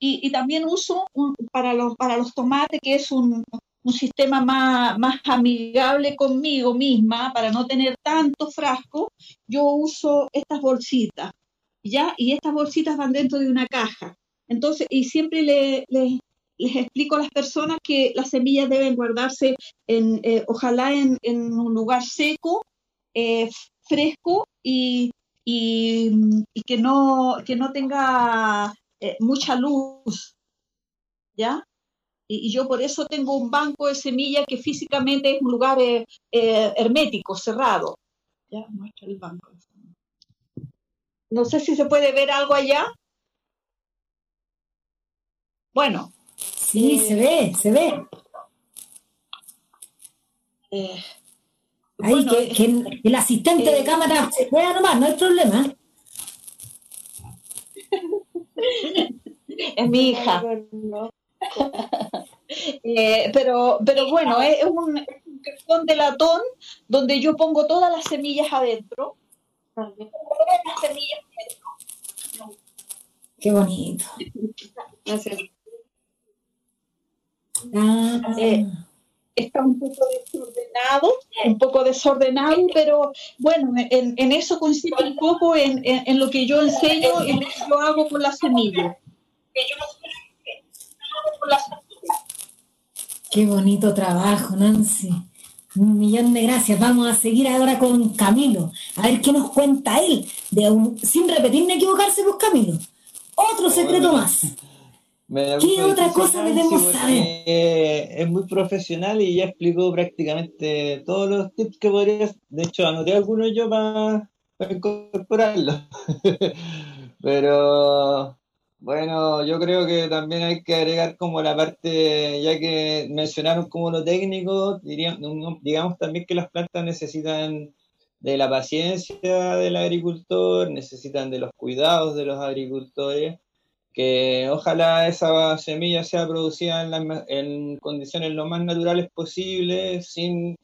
Y, y también uso un, para, los, para los tomates, que es un, un sistema más, más amigable conmigo misma, para no tener tanto frasco, yo uso estas bolsitas. ¿Ya? Y estas bolsitas van dentro de una caja. Entonces, y siempre le, le, les explico a las personas que las semillas deben guardarse en, eh, ojalá en, en, un lugar seco, eh, fresco y, y, y, que, no, que no tenga eh, mucha luz. ¿Ya? Y, y, yo por eso tengo un banco de semillas que físicamente es un lugar eh, hermético, cerrado. Ya, muestra el banco. No sé si se puede ver algo allá. Bueno, Sí, eh, se ve, se ve. Eh, Ahí, bueno, que, que el, el, asistente eh, de cámara se vea nomás, no hay problema. es mi hija. Eh, pero, pero bueno, es un, cajón de latón donde yo pongo todas las semillas adentro. Todas las semillas adentro. Qué bonito. Gracias. Ah, Eh, está un poco desordenado, un poco desordenado, pero bueno, en, en eso consiste un poco en, en- en lo que yo enseño y lo que yo hago con las semillas. Qué bonito trabajo, Nancy. Un millón de gracias. Vamos a seguir ahora con Camilo. A ver qué nos cuenta él. De un, sin repetir ni equivocarse, pues Camilo. Otro secreto más. Me ¿Qué otra cosa debemos saber? Es muy profesional y ya explicó prácticamente todos los tips que podrías. De hecho, anoté algunos yo para incorporarlos. Pero bueno, yo creo que también hay que agregar como la parte, ya que mencionaron como lo técnico, diríamos, digamos también que las plantas necesitan de la paciencia del agricultor, necesitan de los cuidados de los agricultores que ojalá esa semilla sea producida en, la- en condiciones lo más naturales posibles, sin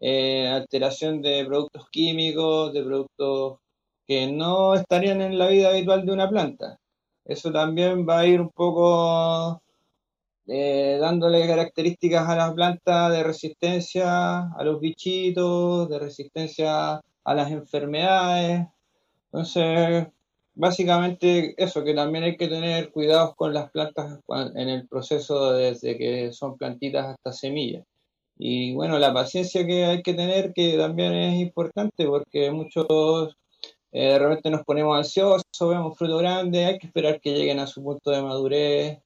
eh, alteración de productos químicos, de productos que no estarían en la vida habitual de una planta. Eso también va a ir un poco eh, dándole características a la planta de resistencia a los bichitos, de resistencia a las enfermedades. Entonces, básicamente eso, que también hay que tener cuidados con las plantas en el proceso desde que son plantitas hasta semillas. Y bueno, la paciencia que hay que tener, que también es importante, porque muchos eh, de repente nos ponemos ansiosos, vemos fruto grande, hay que esperar que lleguen a su punto de madurez,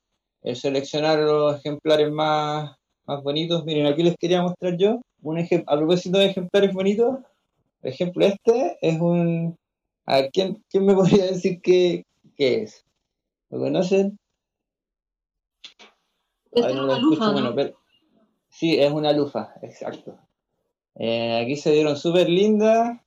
eh, seleccionar los ejemplares más, más bonitos. Miren, aquí les quería mostrar yo un a propósito de ejemplares bonitos, por ejemplo, este es un... A ver, ¿quién, quién me podría decir qué, qué es? ¿Lo conocen? Ay, es no una lo escucho, lufa, bueno, ¿no? pero... Sí, es una lufa, exacto. Eh, aquí se dieron súper lindas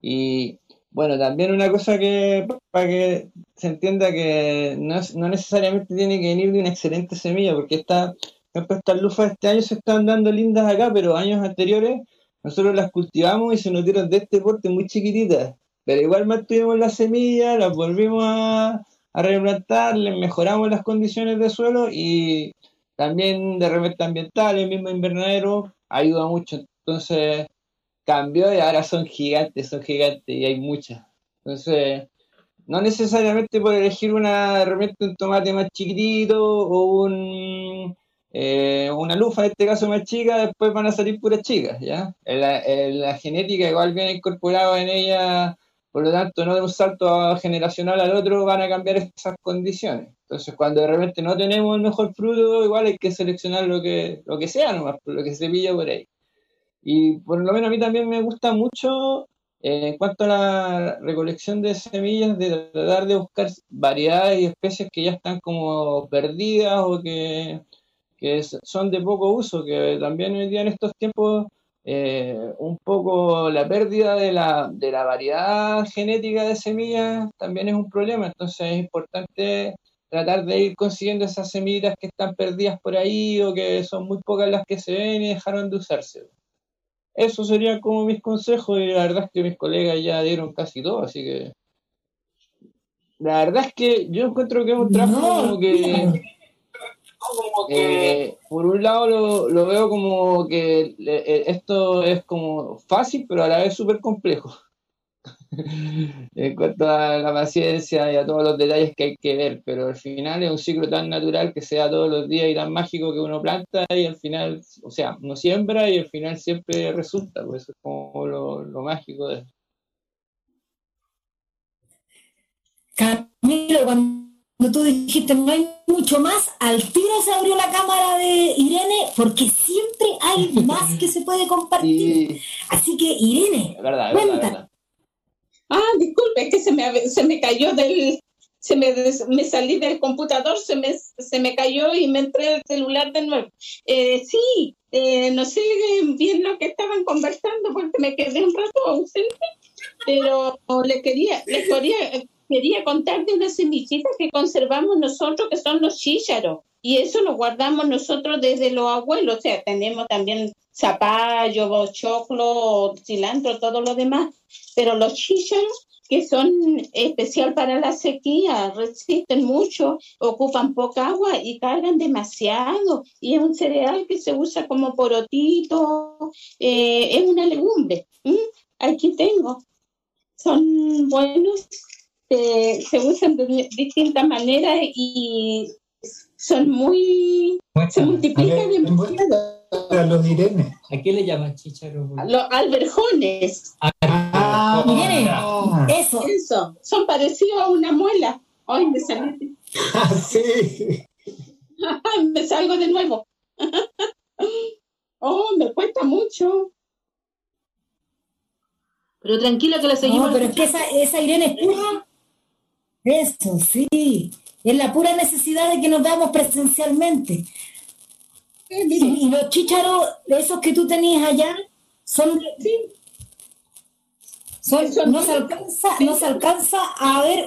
y bueno, también una cosa que para que se entienda que no, es- no necesariamente tiene que venir de una excelente semilla, porque esta, estas lufas este año se están dando lindas acá, pero años anteriores nosotros las cultivamos y se nos dieron de este porte muy chiquititas, pero igual mantuvimos la semilla, las volvimos a, a replantar, les mejoramos las condiciones de suelo y también de repente ambiental, el mismo invernadero, ayuda mucho. Entonces cambió y ahora son gigantes, son gigantes y hay muchas. Entonces, no necesariamente por elegir una, de repente un tomate más chiquitito o un, eh, una lufa, en este caso más chica, después van a salir puras chicas, ¿ya? La, en la genética igual viene incorporado en ella, por lo tanto, no de un salto generacional al otro van a cambiar esas condiciones. Entonces, cuando de repente no tenemos el mejor fruto, igual hay que seleccionar lo que, lo que sea nomás, lo que se pilla por ahí. Y por lo menos a mí también me gusta mucho eh, en cuanto a la recolección de semillas, de tratar de buscar variedades y especies que ya están como perdidas o que, que son de poco uso, que también hoy día en estos tiempos eh, un poco la pérdida de la, de la variedad genética de semillas también es un problema, entonces es importante tratar de ir consiguiendo esas semillitas que están perdidas por ahí o que son muy pocas las que se ven y dejaron de usarse. Eso serían como mis consejos y la verdad es que mis colegas ya dieron casi todo, así que la verdad es que yo encuentro que es un trabajo No, como que eh, por un lado lo, lo veo como que eh, esto es como fácil, pero a la vez súper complejo. en cuanto a la paciencia y a todos los detalles que hay que ver, pero al final es un ciclo tan natural que sea todos los días y tan mágico que uno planta y al final, o sea, uno siembra y al final siempre resulta, pues eso es como lo, lo mágico de Camilo, cuando tú dijiste no hay mucho más, al tiro se abrió la cámara de Irene porque siempre hay más que se puede compartir. Sí, Así que, Irene, es verdad, es verdad, es cuenta. verdad. Ah, disculpe, es que se me, se me cayó del, se me, me salí del computador, se me, se me cayó y me entré el celular de nuevo. Eh, sí, eh, no sé bien lo que estaban conversando porque me quedé un rato ausente, pero le quería, les quería, quería contar de unas semillitas que conservamos nosotros que son los chícharos. Y eso lo guardamos nosotros desde los abuelos, o sea, tenemos también zapallo, choclo, cilantro, todo lo demás, pero los chícharos que son especial para la sequía, resisten mucho, ocupan poca agua y cargan demasiado. Y es un cereal que se usa como porotito, eh, es una legumbre. Aquí tengo. Son buenos, se usan de distintas maneras y son muy... se multiplican demasiado. A los Irene. ¿A qué le llaman chicharo? Los alberjones. Ah, ah, eso. Eso. Son parecidos a una muela. Ay, me salí. Ah, sí. me salgo de nuevo. oh, me cuesta mucho. Pero tranquila que la seguimos. No, pero es que esa, esa Irene es pura. Eso, sí. Es la pura necesidad de que nos veamos presencialmente. y los chícharos, esos que tú tenías allá, son, son, no, se alcanza, no se alcanza a ver.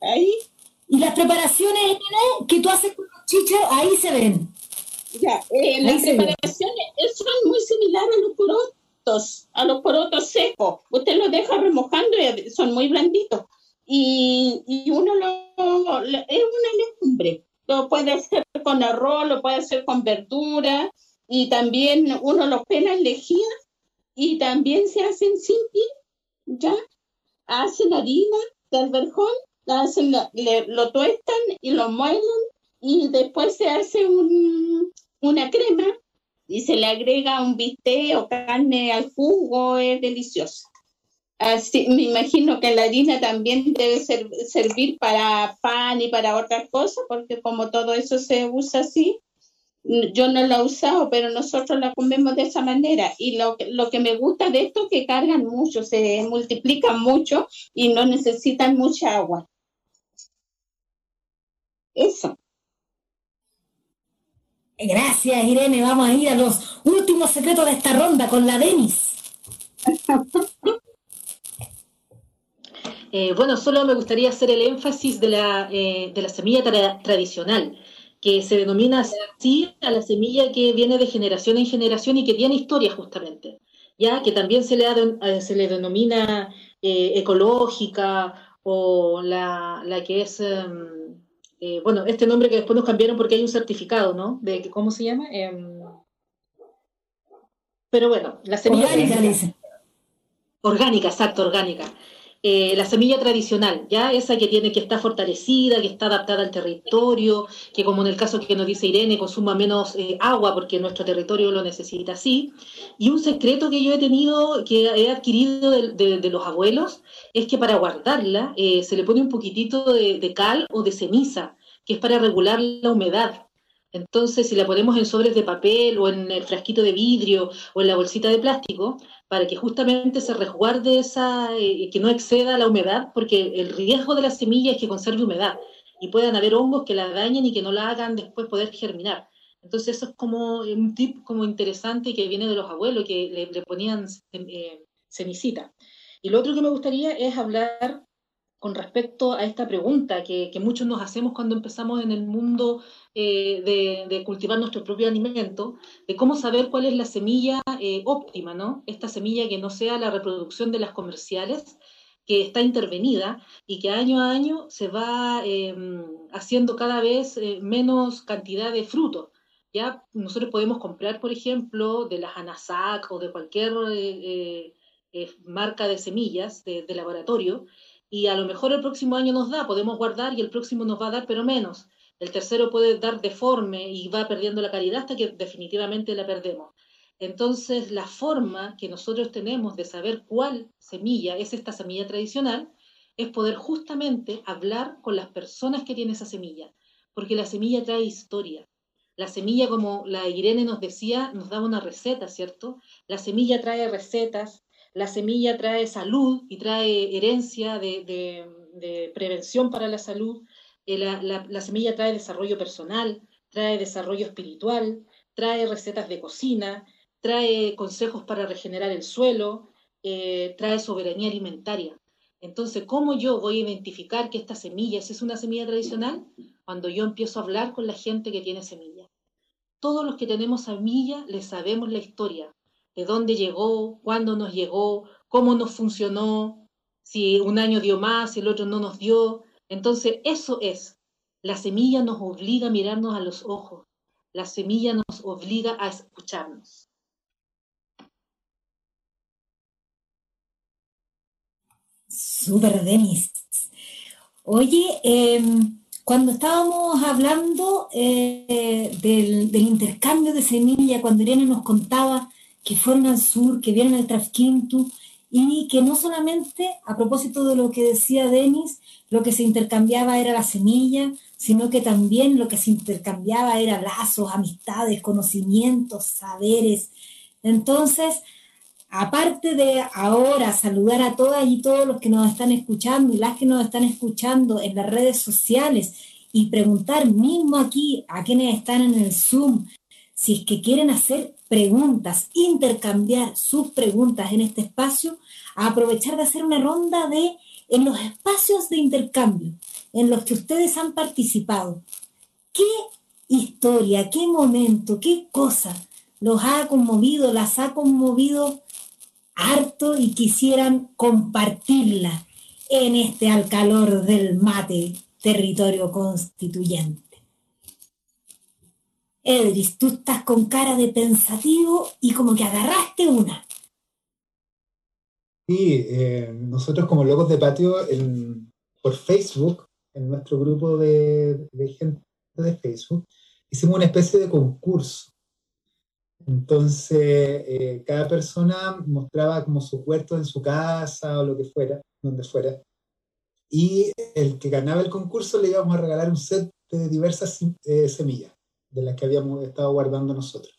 Ahí. Y las preparaciones que tú haces con los chícharos, ahí se ven. Ya, eh, las preparaciones son muy similares a los porotos, a los porotos secos. Usted los deja remojando y son muy blanditos y, y uno lo, es una legumbre. Lo puede hacer con arroz, lo puede hacer con verdura y también uno lo pela en lejía y también se hacen sin ¿ya? Hacen harina del verjón, hacen, lo tuestan y lo muelen y después se hace un, una crema y se le agrega un bistec o carne al jugo, es delicioso. Así, me imagino que la harina también debe ser, servir para pan y para otras cosas, porque como todo eso se usa así, yo no la he usado, pero nosotros la comemos de esa manera. Y lo, lo que me gusta de esto es que cargan mucho, se multiplican mucho y no necesitan mucha agua. Eso. Gracias, Irene. Vamos a ir a los últimos secretos de esta ronda con la Denis. Eh, bueno, solo me gustaría hacer el énfasis de la, eh, de la semilla tradicional, que se denomina así a la semilla que viene de generación en generación y que tiene historia justamente, ya que también se le, eh, se le denomina ecológica o la, la que es, em, bueno, este nombre que después nos cambiaron porque hay un certificado, ¿no? De cómo se llama. Em, pero bueno, la semilla orgánica, orgánica, exacto, orgánica. Eh, la semilla tradicional, ya esa que tiene que estar fortalecida, que está adaptada al territorio, que como en el caso que nos dice Irene, consuma menos eh, agua porque nuestro territorio lo necesita así. Y un secreto que yo he tenido, que he adquirido de, los abuelos, es que para guardarla eh, se le pone un poquitito de, de cal o de ceniza, que es para regular la humedad. Entonces, si la ponemos en sobres de papel o en el frasquito de vidrio o en la bolsita de plástico, para que justamente se resguarde esa, eh, que no exceda la humedad, porque el riesgo de la semilla es que conserve humedad y puedan haber hongos que la dañen y que no la hagan después poder germinar. Entonces eso es como un tip como interesante que viene de los abuelos que le, ponían eh. Y lo otro que me gustaría es hablar con respecto a esta pregunta que, muchos nos hacemos cuando empezamos en el mundo eh, de, cultivar nuestro propio alimento, de cómo saber cuál es la semilla eh, óptima, ¿no? Esta semilla que no sea la reproducción de las comerciales, que está intervenida y que año a año se va em, haciendo cada vez eh, menos cantidad de frutos. Ya nosotros podemos comprar, por ejemplo, de las Anasac o de cualquier marca de semillas de laboratorio, y a lo mejor el próximo año nos da, podemos guardar y el próximo nos va a dar, pero menos. El tercero puede dar deforme y va perdiendo la calidad hasta que definitivamente la perdemos. Entonces, la forma que nosotros tenemos de saber cuál semilla es esta semilla tradicional es poder justamente hablar con las personas que tienen esa semilla, porque la semilla trae historia. La semilla, como la Irene nos decía, nos da una receta, ¿cierto? La semilla trae recetas, la semilla trae salud y trae herencia de, prevención para la salud. Eh, la, semilla trae desarrollo personal, trae desarrollo espiritual, trae recetas de cocina, trae consejos para regenerar el suelo, eh, trae soberanía alimentaria. Entonces, ¿cómo yo voy a identificar que esta semilla es una semilla tradicional? Cuando yo empiezo a hablar con la gente que tiene semilla. Todos los que tenemos semilla le sabemos la historia, de dónde llegó, cuándo nos llegó, cómo nos funcionó, si un año dio más, si el otro no nos dio. Entonces, eso es. La semilla nos obliga a mirarnos a los ojos. La semilla nos obliga a escucharnos. Súper, Denis. Oye, em, cuando estábamos hablando eh, del, intercambio de semilla, cuando Irene nos contaba que fueron al sur, que vieron el Trafquintu, y que no solamente, a propósito de lo que decía Denis, lo que se intercambiaba era la semilla, sino que también lo que se intercambiaba era lazos, amistades, conocimientos, saberes. Entonces, aparte de ahora saludar a todas y todos los que nos están escuchando y las que nos están escuchando en las redes sociales y preguntar mismo aquí a quienes están en el Zoom, si es que quieren hacer preguntas, intercambiar sus preguntas en este espacio, aprovechar de hacer una ronda de en los espacios de intercambio en los que ustedes han participado. ¿Qué historia, qué momento, qué cosa los ha conmovido, las ha conmovido harto y quisieran compartirla en este al calor del mate territorio constituyente. Edris, tú estás con cara de pensativo y como que agarraste una. Sí, eh, nosotros como Locos de Patio por Facebook, en nuestro grupo de, de gente de Facebook, hicimos una especie de concurso entonces, eh, cada persona mostraba como su puerto en su casa o lo que fuera, donde fuera. Y el que ganaba el concurso le íbamos a regalar un set de diversas eh, semillas, de las que habíamos estado guardando nosotros.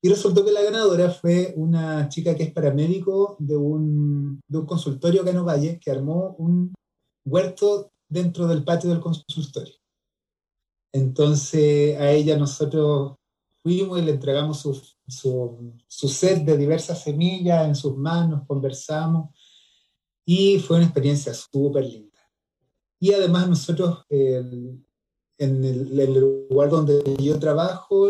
Y resultó que la ganadora fue una chica que es paramédico de un, de un consultorio Cano Valle, que armó un huerto dentro del patio del consultorio. Entonces, a ella nosotros fuimos y le entregamos su, su, set de diversas semillas en sus manos, conversamos y fue una experiencia súper linda. Y además nosotros, en el, lugar donde yo trabajo,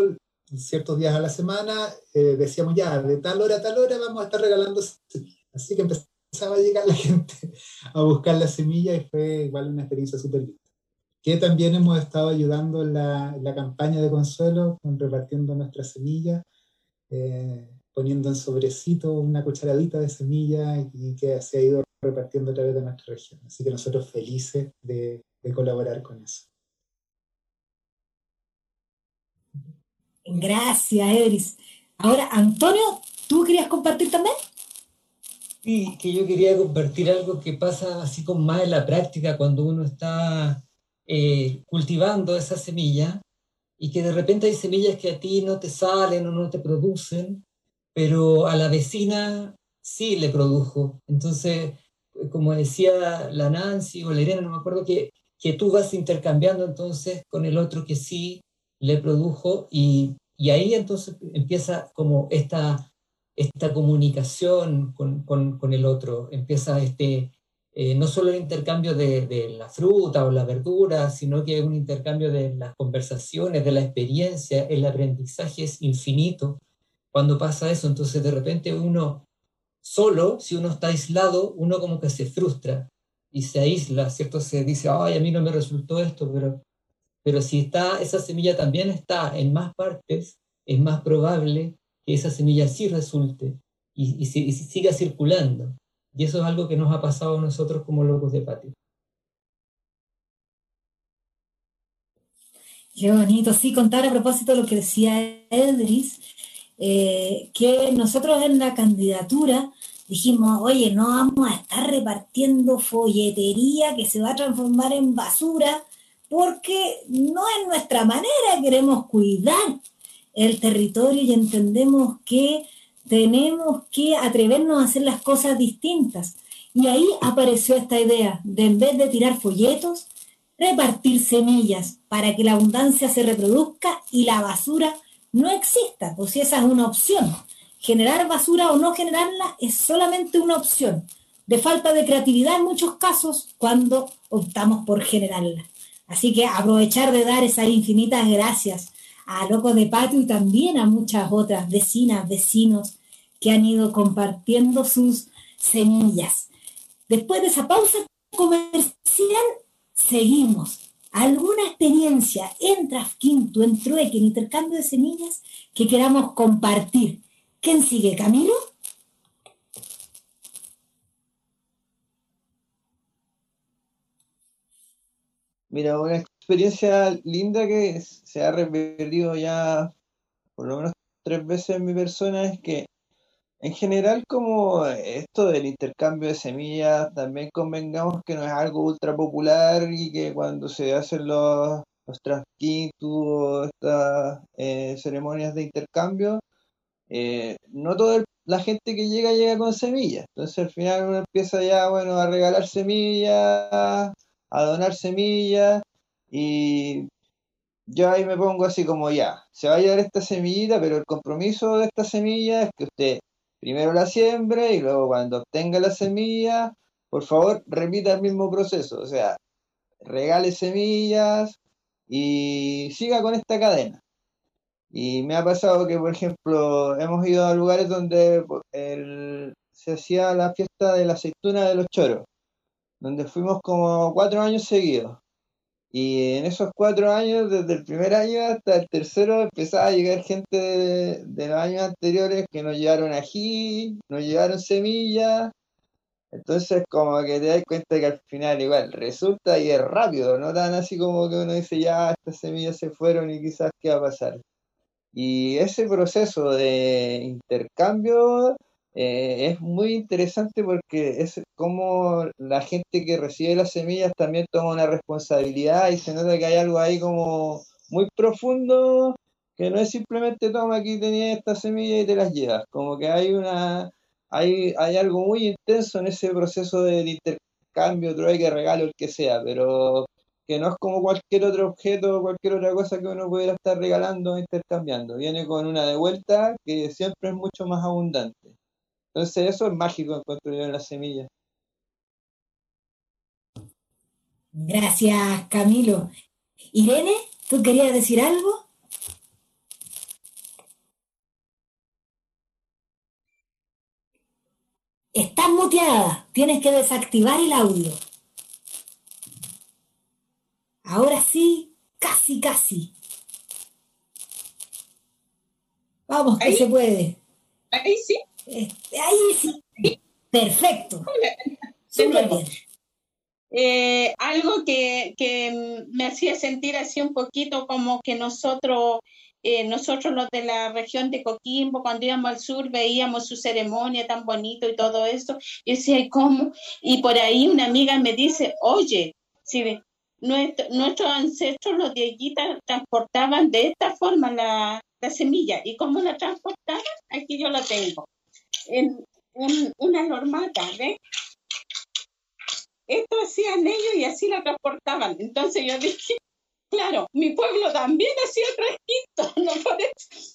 ciertos días a la semana, eh, decíamos ya, de tal hora a tal hora vamos a estar regalando semillas. Así que empezaba a llegar la gente a buscar las semillas y fue igual una experiencia súper linda que también hemos estado ayudando en la, campaña de consuelo, repartiendo nuestras semillas, eh, poniendo en sobrecito una cucharadita de semilla y que se ha ido repartiendo a través de nuestra región. Así que nosotros felices de, colaborar con eso. Gracias, Edris. Ahora, Antonio, ¿tú querías compartir también? Sí, que yo quería compartir algo que pasa así con más en la práctica cuando uno está eh, cultivando esa semilla y que de repente hay semillas que a ti no te salen o no te producen, pero a la vecina sí le produjo. Entonces, como decía la Nancy o la Irene, no me acuerdo, que, que tú vas intercambiando entonces con el otro que sí le produjo y, y ahí entonces empieza como esta, esta comunicación con, con, el otro, empieza este, eh, no solo el intercambio de, la fruta o la verdura, sino que un intercambio de las conversaciones, de la experiencia, el aprendizaje es infinito cuando pasa eso. Entonces de repente uno solo, si uno está aislado, uno como que se frustra y se aísla, ¿cierto? Se dice, ay, a mí no me resultó esto, pero, pero si está, esa semilla también está en más partes, es más probable que esa semilla sí resulte y, y siga circulando. Y eso es algo que nos ha pasado a nosotros como locos de patio. Qué bonito, sí, contar a propósito de lo que decía Edris, eh, que nosotros en la candidatura dijimos, oye, no vamos a estar repartiendo folletería que se va a transformar en basura, porque no es nuestra manera, queremos cuidar el territorio y entendemos que tenemos que atrevernos a hacer las cosas distintas. Y ahí apareció esta idea de en vez de tirar folletos, repartir semillas para que la abundancia se reproduzca y la basura no exista, pues si esa es una opción. Generar basura o no generarla es solamente una opción. de falta de creatividad en muchos casos cuando optamos por generarla. Así que aprovechar de dar esas infinitas gracias a Locos de Patio y también a muchas otras vecinas, vecinos que han ido compartiendo sus semillas. Después de esa pausa comercial, seguimos. ¿Alguna experiencia en Trafquinto, en Trueque, en intercambio de semillas que queramos compartir? ¿Quién sigue, Camilo? Mira, una experiencia linda que se ha repetido ya por lo menos tres veces en mi persona es que en general como esto del intercambio de semillas, también convengamos que no es algo ultra popular y que cuando se hacen los, los o estas eh, ceremonias de intercambio, eh, no toda la gente que llega llega con semillas. Entonces al final uno empieza ya, bueno, a regalar semillas, a donar semillas y yo ahí me pongo así como ya, se va a llevar esta semillita, pero el compromiso de esta semilla es que usted primero la siembre y luego cuando obtenga la semilla, por favor repita el mismo proceso, o sea, regale semillas y siga con esta cadena. Y me ha pasado que, por ejemplo, hemos ido a lugares donde se hacía la fiesta de la aceituna de los choros donde fuimos como cuatro años seguidos. Y en esos cuatro años, desde el primer año hasta el tercero, empezaba a llegar gente de, los años anteriores que nos llevaron ají, nos llevaron semillas. Entonces, como que te das cuenta que al final igual resulta y es rápido, no tan así como que uno dice, ya, estas semillas se fueron y quizás qué va a pasar. Y ese proceso de intercambio eh, es muy interesante porque es como la gente que recibe las semillas también toma una responsabilidad y se nota que hay algo ahí como muy profundo que no es simplemente toma aquí tenía esta semilla y te las llevas, como que hay una hay, hay algo muy intenso en ese proceso del intercambio, que regalo, el que sea, pero que no es como cualquier otro objeto o cualquier otra cosa que uno pudiera estar regalando o intercambiando. Viene con una de vuelta que siempre es mucho más abundante. Entonces eso es mágico encuentro yo en la semilla. Gracias, Camilo. Irene, ¿tú querías decir algo? Estás muteada, tienes que desactivar el audio. Ahora sí, casi, casi. Vamos, que se puede. Ahí sí. Este, ahí sí. Perfecto. Eh, algo que, me hacía sentir así un poquito como que nosotros, eh, nosotros los de la región de Coquimbo, cuando íbamos al sur, veíamos su ceremonia tan bonito y todo eso. Y decía, ¿y cómo? Y por ahí una amiga me dice, oye, si nuestros ancestros, los dieguitas, transportaban de esta forma la, la semilla. ¿Y cómo la transportaban? Aquí yo la tengo en una normata, ¿ves? Esto hacían ellos y así la transportaban. Entonces yo dije, claro, mi pueblo también hacía trajito, ¿no?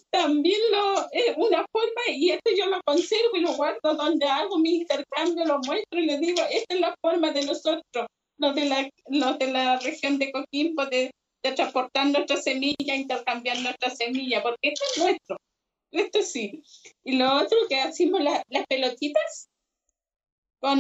también lo, es una forma, y esto yo lo conservo y lo guardo donde hago mi intercambio, lo muestro y le digo, esta es la forma de nosotros, los de la, los de la región de Coquimbo, de, de transportar nuestra semilla, intercambiar nuestra semilla, porque esto es nuestro. Esto sí. Y lo otro que hacemos las pelotitas con,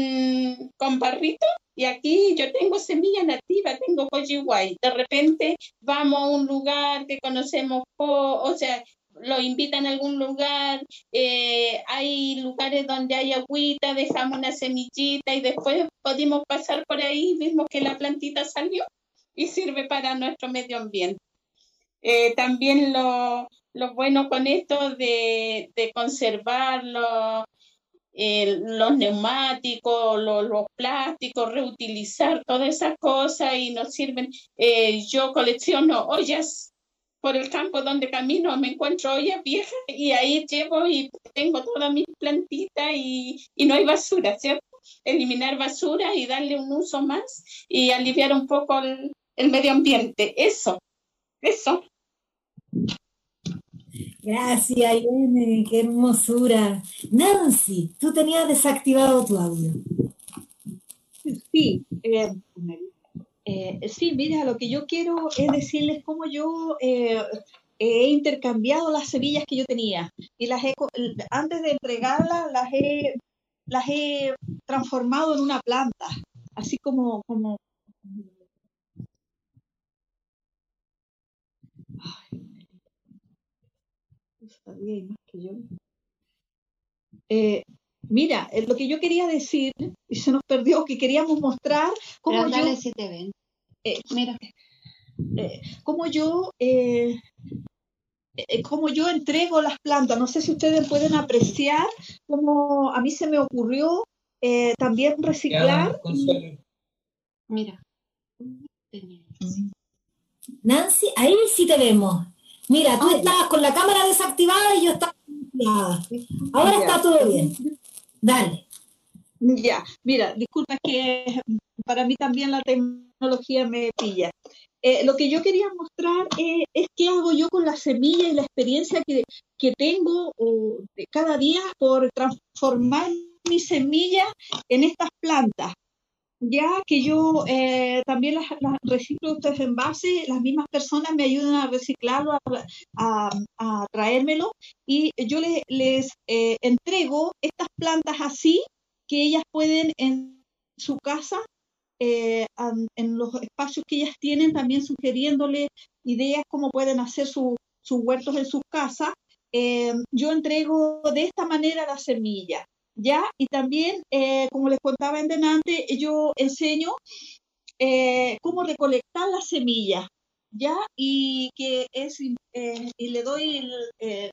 con barrito. Y aquí yo tengo semilla nativa, tengo coyihuay. De repente vamos a un lugar que conocemos, o sea, lo invitan a algún lugar, eh, hay lugares donde hay agüita, dejamos una semillita y después podemos pasar por ahí, mismo que la plantita salió y sirve para nuestro medio ambiente. Eh, también lo, lo bueno con esto de, conservar los, los neumáticos, los, plásticos, reutilizar todas esas cosas y nos sirven. Eh, yo colecciono ollas por el campo donde camino, me encuentro ollas viejas y ahí llevo y tengo todas mis plantitas y, no hay basura, ¿cierto? Eliminar basura y darle un uso más y aliviar un poco el medio ambiente. Eso, eso. Gracias, Irene, qué hermosura. Nancy, tú tenías desactivado tu audio. Sí, eh, eh, sí, mira, lo que yo quiero es decirles cómo yo eh, he intercambiado las semillas que yo tenía y las he, antes de entregarlas las he, las he transformado en una planta, así como, como Eh, mira, eh, lo que yo quería decir, y se nos perdió, que queríamos mostrar cómo yo... Si te ven. Eh, mira, cómo yo... cómo yo entrego las plantas. No sé si ustedes pueden apreciar cómo a mí se me ocurrió también reciclar. Mira. Nancy, ahí sí te vemos. Mira, tú estabas con la cámara desactivada y yo estaba Ahora está todo bien. Dale. Ya, mira, disculpa que para mí también la tecnología me pilla. Eh, lo que yo quería mostrar es qué hago yo con la semilla y la experiencia que, que tengo de cada día por transformar mi semilla en estas plantas ya que yo eh, también las, reciclo estos envases, las mismas personas me ayudan a reciclarlo, a, traérmelo, y yo les, eh, entrego estas plantas así que ellas pueden en su casa, eh, en los espacios que ellas tienen, también sugiriéndole ideas cómo pueden hacer sus huertos en sus casas. yo entrego de esta manera la semilla. ¿Ya? Y también, eh, como les contaba en delante, yo enseño eh, cómo recolectar las semillas, ¿ya? Y que es, eh, y le doy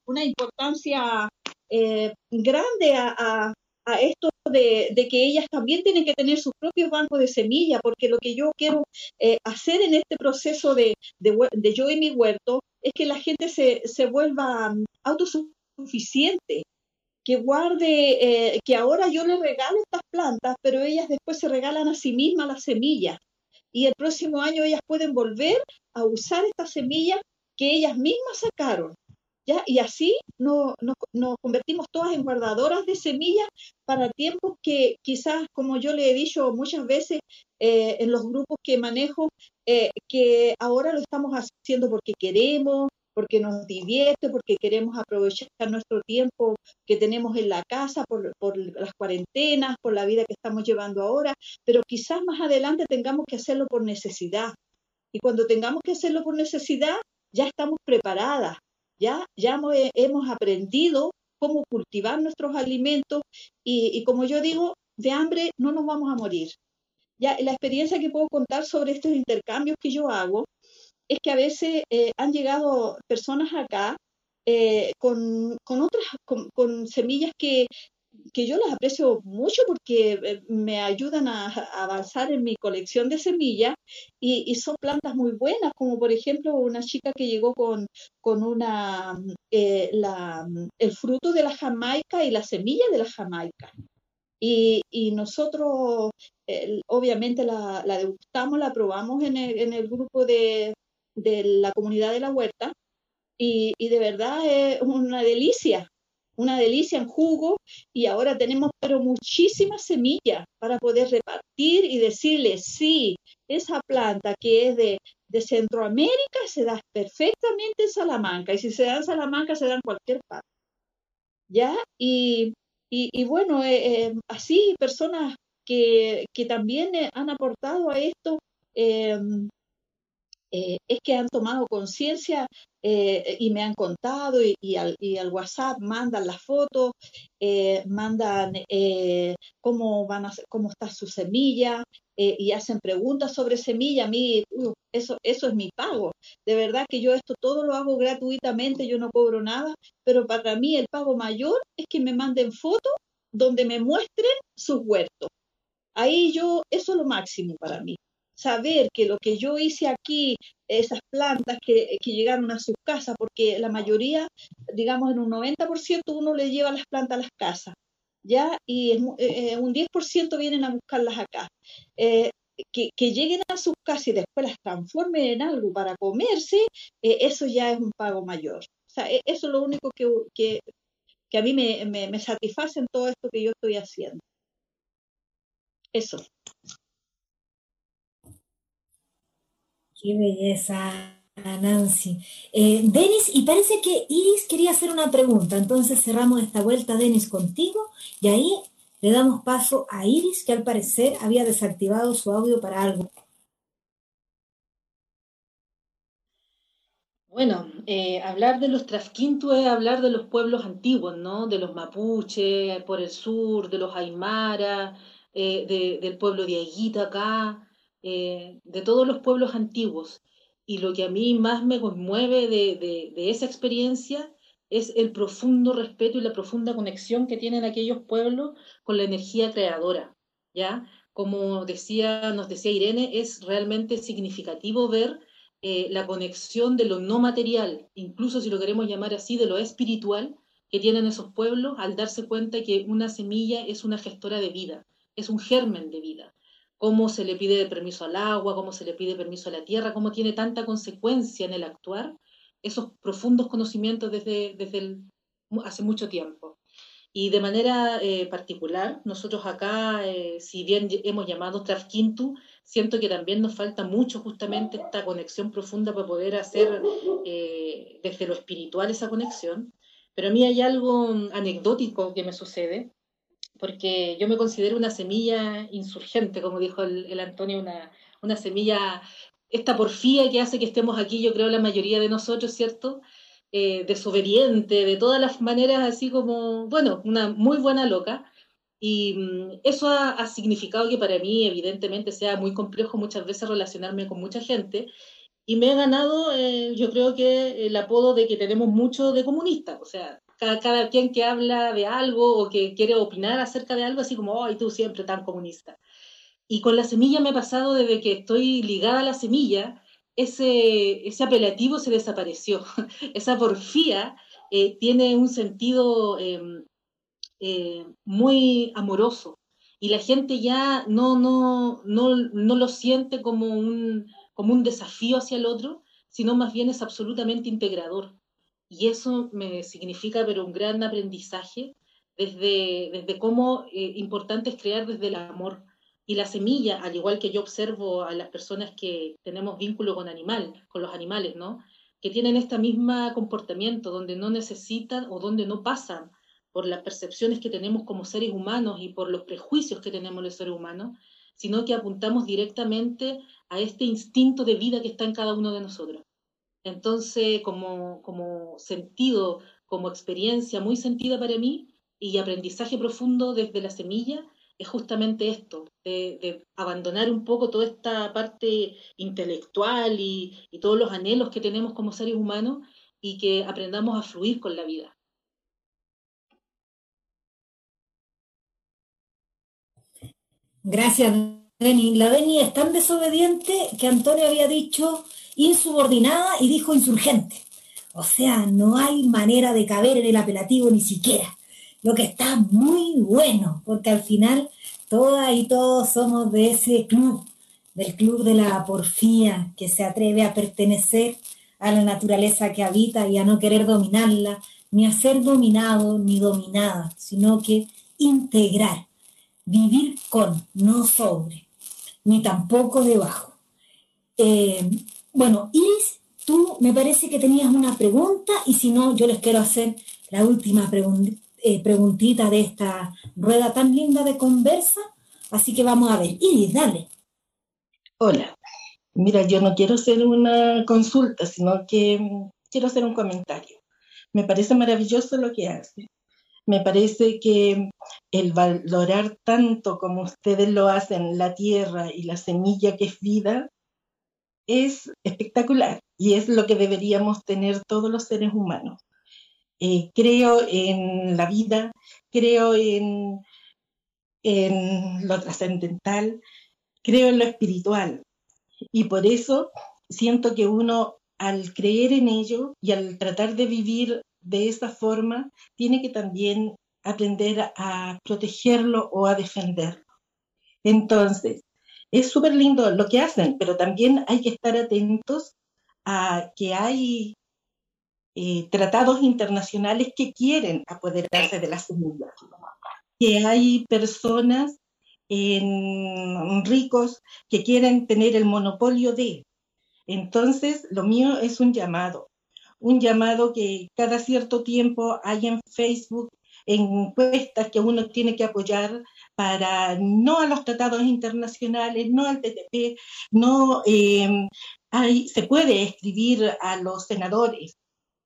una importancia grande a, esto de, que ellas también tienen que tener sus propios bancos de semillas, porque lo que yo quiero hacer en este proceso de, de, yo y mi huerto es que la gente se, se vuelva autosuficiente, que guarde, eh, que ahora yo le regalo estas plantas, pero ellas después se regalan a sí mismas las semillas. Y el próximo año ellas pueden volver a usar estas semillas que ellas mismas sacaron. ¿ya? Y así nos, nos, convertimos todas en guardadoras de semillas para tiempos que quizás, como yo le he dicho muchas veces eh, en los grupos que manejo, eh, que ahora lo estamos haciendo porque queremos, porque nos divierte, porque queremos aprovechar nuestro tiempo que tenemos en la casa por, las cuarentenas, por la vida que estamos llevando ahora, pero quizás más adelante tengamos que hacerlo por necesidad. Y cuando tengamos que hacerlo por necesidad, ya estamos preparadas, ya, ya hemos, aprendido cómo cultivar nuestros alimentos y, y, como yo digo, de hambre no nos vamos a morir. Ya la experiencia que puedo contar sobre estos intercambios que yo hago es que a veces eh, han llegado personas acá eh, con, otras, con, semillas que, yo las aprecio mucho porque eh, me ayudan a, avanzar en mi colección de semillas y, son plantas muy buenas, como por ejemplo una chica que llegó con, con una, el fruto de la jamaica y la semilla de la jamaica. Y, nosotros, obviamente, la, la, degustamos, la probamos en en el grupo de, de la comunidad de la huerta y, de verdad es una delicia, una delicia en jugo y ahora tenemos pero muchísimas semillas para poder repartir y decirle, sí, esa planta que es de, Centroamérica se da perfectamente en Salamanca y si se da en Salamanca se da en cualquier parte. ¿Ya? Y, bueno, eh, eh, así personas que, también eh, han aportado a esto, eh, es que han tomado conciencia eh, y me han contado y, al, WhatsApp mandan las fotos, eh, mandan cómo, van a, cómo está su semilla y hacen preguntas sobre semilla. A mí uh, eso, eso es mi pago. De verdad que yo esto todo lo hago gratuitamente, yo no cobro nada, pero para mí el pago mayor es que me manden fotos donde me muestren sus huertos. Ahí yo, eso es lo máximo para mí saber que lo que yo hice aquí, esas plantas que, llegaron a sus casas, porque la mayoría, digamos en un 90% uno le lleva las plantas a las casas, ¿ya? Y eh, eh, un 10% vienen a buscarlas acá. Eh, que, lleguen a sus casas y después las transformen en algo para comerse, eso ya es un pago mayor. O sea, e, eso es lo único que, que, a mí me, me satisface en todo esto que yo estoy haciendo. Eso. Qué belleza, Nancy. Eh, Denis, y parece que Iris quería hacer una pregunta, entonces cerramos esta vuelta, Denis, contigo, y ahí le damos paso a Iris, que al parecer había desactivado su audio para algo. Bueno, eh, hablar de los Trasquintu es hablar de los pueblos antiguos, ¿no? De los mapuche por el sur, de los aymara, eh, del pueblo de Aguita acá, eh, de todos los pueblos antiguos. Y lo que a mí más me conmueve de, de esa experiencia es el profundo respeto y la profunda conexión que tienen aquellos pueblos con la energía creadora, ¿ya? Como decía, nos decía Irene, es realmente significativo ver eh, la conexión de lo no material, incluso si lo queremos llamar así, de lo espiritual que tienen esos pueblos al darse cuenta que una semilla es una gestora de vida, es un germen de vida. Cómo se le pide permiso al agua, cómo se le pide permiso a la tierra, cómo tiene tanta consecuencia en el actuar, esos profundos conocimientos desde, desde hace mucho tiempo. Y de manera eh, particular, nosotros acá, eh, si bien hemos llamado Trafkintu, siento que también nos falta mucho justamente esta conexión profunda para poder hacer eh, desde lo espiritual esa conexión. Pero a mí hay algo anecdótico que me sucede, porque yo me considero una semilla insurgente, como dijo el, Antonio, una, una semilla esta porfía que hace que estemos aquí, yo creo la mayoría de nosotros, ¿cierto? Eh, desobediente, de todas las maneras, así como, bueno, una muy buena loca. Y mm, eso ha, significado que para mí, evidentemente, sea muy complejo muchas veces relacionarme con mucha gente. Y me he ganado, eh, yo creo que el apodo de que tenemos mucho de comunista. O sea, cada, cada, quien que habla de algo o que quiere opinar acerca de algo, así como, ay, tú siempre tan comunista. Y con la semilla me ha pasado desde que estoy ligada a la semilla, ese, ese apelativo se desapareció. Esa porfía eh, tiene un sentido em, eh, muy amoroso y la gente ya no, no, no, no lo siente como un, como un desafío hacia el otro, sino más bien es absolutamente integrador. Y eso me significa pero un gran aprendizaje desde, desde cómo eh, importante es crear desde el amor y la semilla, al igual que yo observo a las personas que tenemos vínculo con animal, con los animales, ¿no? Que tienen este mismo comportamiento, donde no necesitan o donde no pasan por las percepciones que tenemos como seres humanos y por los prejuicios que tenemos los seres humanos, sino que apuntamos directamente a este instinto de vida que está en cada uno de nosotros. Entonces, como, como sentido, como experiencia muy sentida para mí y aprendizaje profundo desde la semilla, es justamente esto, de, abandonar un poco toda esta parte intelectual y, todos los anhelos que tenemos como seres humanos y que aprendamos a fluir con la vida. Gracias, Deni. La Deni es tan desobediente que Antonio había dicho insubordinada y dijo insurgente. O sea, no hay manera de caber en el apelativo ni siquiera lo que está muy bueno, porque al final todas y todos somos de ese club, del club de la porfía, que se atreve a pertenecer a la naturaleza que habita y a no querer dominarla, ni a ser dominado ni dominada, sino que integrar, vivir con, no sobre, ni tampoco debajo. Eh, bueno, Iris, tú me parece que tenías una pregunta y si no, yo les quiero hacer la última pregunta eh, preguntita de esta rueda tan linda de conversa. Así que vamos a ver. Iris, dale. Hola. Mira, yo no quiero hacer una consulta, sino que mm, quiero hacer un comentario. Me parece maravilloso lo que hace. Me parece que el valorar tanto como ustedes lo hacen la tierra y la semilla que es vida es espectacular y es lo que deberíamos tener todos los seres humanos. Eh, creo en la vida, creo en, en lo trascendental, creo en lo espiritual. Y por eso siento que uno, al creer en ello y al tratar de vivir de esa forma, tiene que también aprender a protegerlo o a defenderlo. Entonces, es súper lindo lo que hacen, pero también hay que estar atentos a que hay eh, tratados internacionales que quieren apoderarse de las semillas, que hay personas en, ricos que quieren tener el monopolio de. Entonces, lo mío es un llamado, un llamado que cada cierto tiempo hay en Facebook encuestas que uno tiene que apoyar para no a los tratados internacionales, no al TTP, no em, hay, se puede escribir a los senadores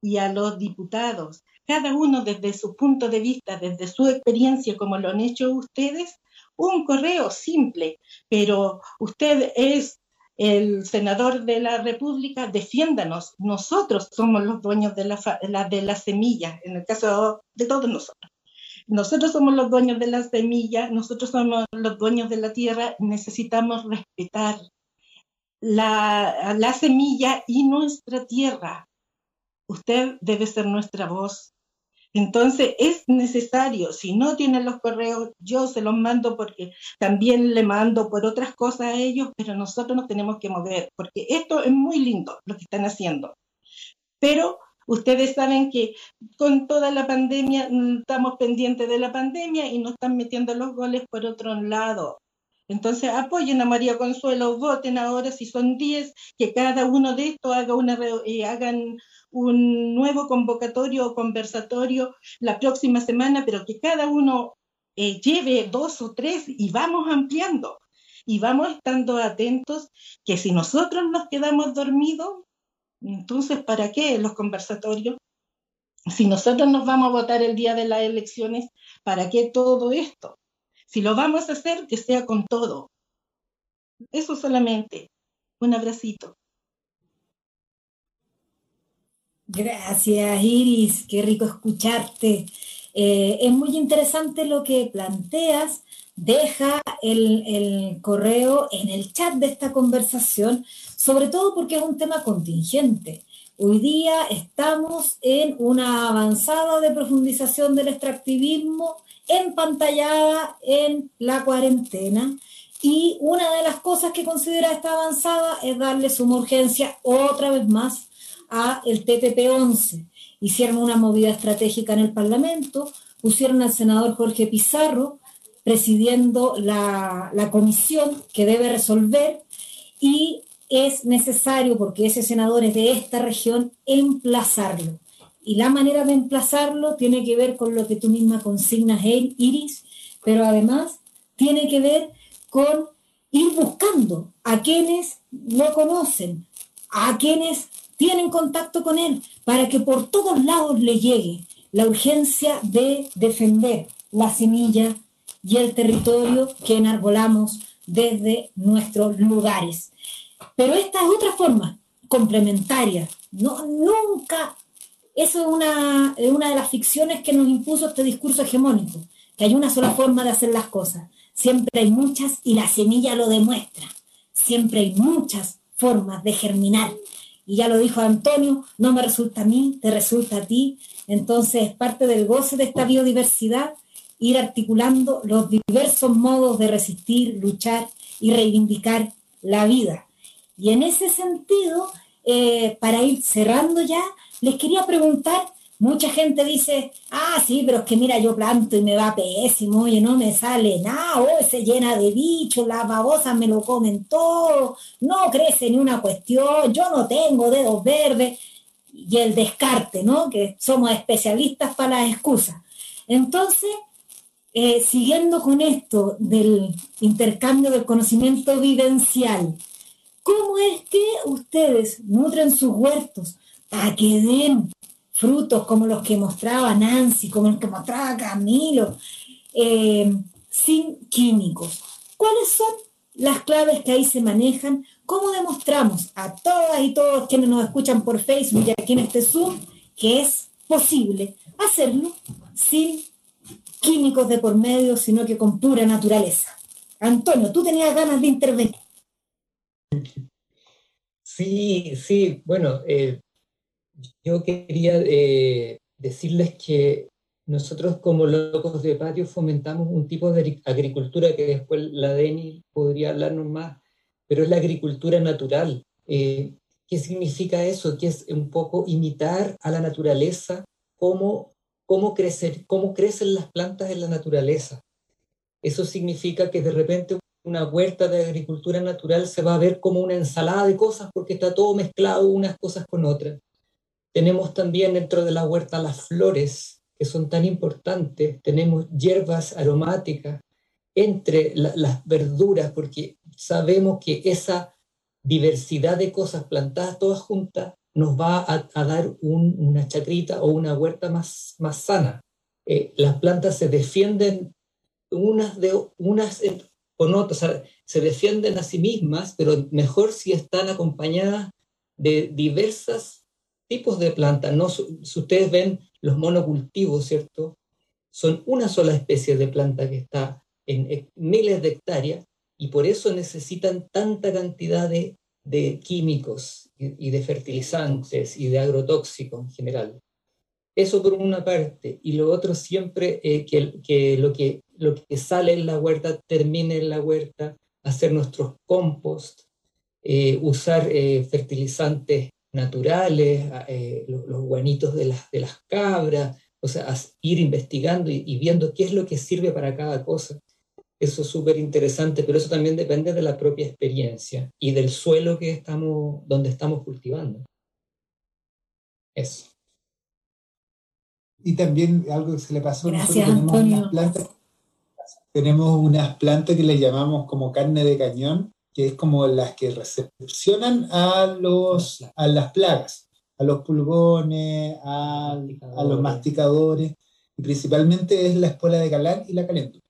y a los diputados, cada uno desde su punto de vista, desde su experiencia, como lo han hecho ustedes, un correo simple, pero usted es el senador de la República, defiéndanos. Nosotros somos los dueños de la, de la semilla, en el caso de todos nosotros. Nosotros somos los dueños de la semilla, nosotros somos los dueños de la tierra, necesitamos respetar la, la semilla y nuestra tierra. Usted debe ser nuestra voz. Entonces es necesario, si no tienen los correos, yo se los mando porque también le mando por otras cosas a ellos, pero nosotros nos tenemos que mover, porque esto es muy lindo lo que están haciendo. Pero Ustedes saben que con toda la pandemia mm, estamos pendientes de la pandemia y nos están metiendo los goles por otro lado. Entonces apoyen a María Consuelo, voten ahora si son 10, que cada uno de estos haga una, eh, hagan un nuevo convocatorio o conversatorio la próxima semana, pero que cada uno eh, lleve dos o tres y vamos ampliando y vamos estando atentos que si nosotros nos quedamos dormidos, entonces, ¿para qué los conversatorios? Si nosotros nos vamos a votar el día de las elecciones, ¿para qué todo esto? Si lo vamos a hacer, que sea con todo. Eso solamente. Un abracito. Gracias, Iris. Qué rico escucharte. Eh, es muy interesante lo que planteas. Deja el, el correo en el chat de esta conversación sobre todo porque es un tema contingente. Hoy día estamos en una avanzada de profundización del extractivismo empantallada en la cuarentena y una de las cosas que considera esta avanzada es darle suma urgencia otra vez más a el TPP-11. Hicieron una movida estratégica en el Parlamento, pusieron al senador Jorge Pizarro presidiendo la, la comisión que debe resolver y es necesario, porque ese senador es de esta región, emplazarlo. Y la manera de emplazarlo tiene que ver con lo que tú misma consignas, Iris, pero además tiene que ver con ir buscando a quienes lo conocen, a quienes tienen contacto con él, para que por todos lados le llegue la urgencia de defender la semilla y el territorio que enarbolamos desde nuestros lugares. Pero esta es otra forma, complementaria. No, nunca, eso es una, una de las ficciones que nos impuso este discurso hegemónico, que hay una sola forma de hacer las cosas. Siempre hay muchas y la semilla lo demuestra. Siempre hay muchas formas de germinar. Y ya lo dijo Antonio, no me resulta a mí, te resulta a ti. Entonces, es parte del goce de esta biodiversidad ir articulando los diversos modos de resistir, luchar y reivindicar la vida. Y en ese sentido, eh, para ir cerrando ya, les quería preguntar, mucha gente dice, ah, sí, pero es que mira, yo planto y me va pésimo, oye, no me sale nada, oh, se llena de bichos, las babosas me lo comen todo, no crece ni una cuestión, yo no tengo dedos verdes, y el descarte, ¿no? Que somos especialistas para las excusas. Entonces, eh, siguiendo con esto del intercambio del conocimiento vivencial, ¿Cómo es que ustedes nutren sus huertos para que den frutos como los que mostraba Nancy, como los que mostraba Camilo, eh, sin químicos? ¿Cuáles son las claves que ahí se manejan? ¿Cómo demostramos a todas y todos quienes nos escuchan por Facebook y aquí en este Zoom que es posible hacerlo sin químicos de por medio, sino que con pura naturaleza? Antonio, tú tenías ganas de intervenir. Sí, sí, bueno, eh, yo quería eh, decirles que nosotros como locos de patio fomentamos un tipo de agricultura que después la Deni podría hablarnos más, pero es la agricultura natural. Eh, ¿Qué significa eso? Que es un poco imitar a la naturaleza, cómo, cómo, crecer, cómo crecen las plantas en la naturaleza. Eso significa que de repente una huerta de agricultura natural se va a ver como una ensalada de cosas porque está todo mezclado unas cosas con otras. Tenemos también dentro de la huerta las flores, que son tan importantes. Tenemos hierbas aromáticas entre las verduras, porque sabemos que esa diversidad de cosas plantadas todas juntas nos va a, dar una chacrita o una huerta más, más sana. Eh, las plantas se defienden unas de unas con otras, se defienden a sí mismas, pero mejor si están acompañadas de diversos tipos de plantas. No, si ustedes ven los monocultivos, ¿cierto? Son una sola especie de planta que está en miles de hectáreas y por eso necesitan tanta cantidad de, químicos y, de fertilizantes y de agrotóxicos en general. Eso por una parte. Y lo otro siempre, eh, que, lo que lo que sale en la huerta termine en la huerta, hacer nuestros compost, eh, usar eh, fertilizantes naturales, los, guanitos de las, de las cabras, o sea, ir investigando y, y, viendo qué es lo que sirve para cada cosa. Eso es súper interesante, pero eso también depende de la propia experiencia y del suelo que estamos, donde estamos cultivando. Eso. Y también algo que se le pasó, Gracias, tenemos Antonio. unas plantas, tenemos unas plantas que le llamamos como carne de cañón, que es como las que recepcionan a los a las plagas, a los pulgones, a, a los masticadores, y principalmente es la espuela de galán y la caléndula.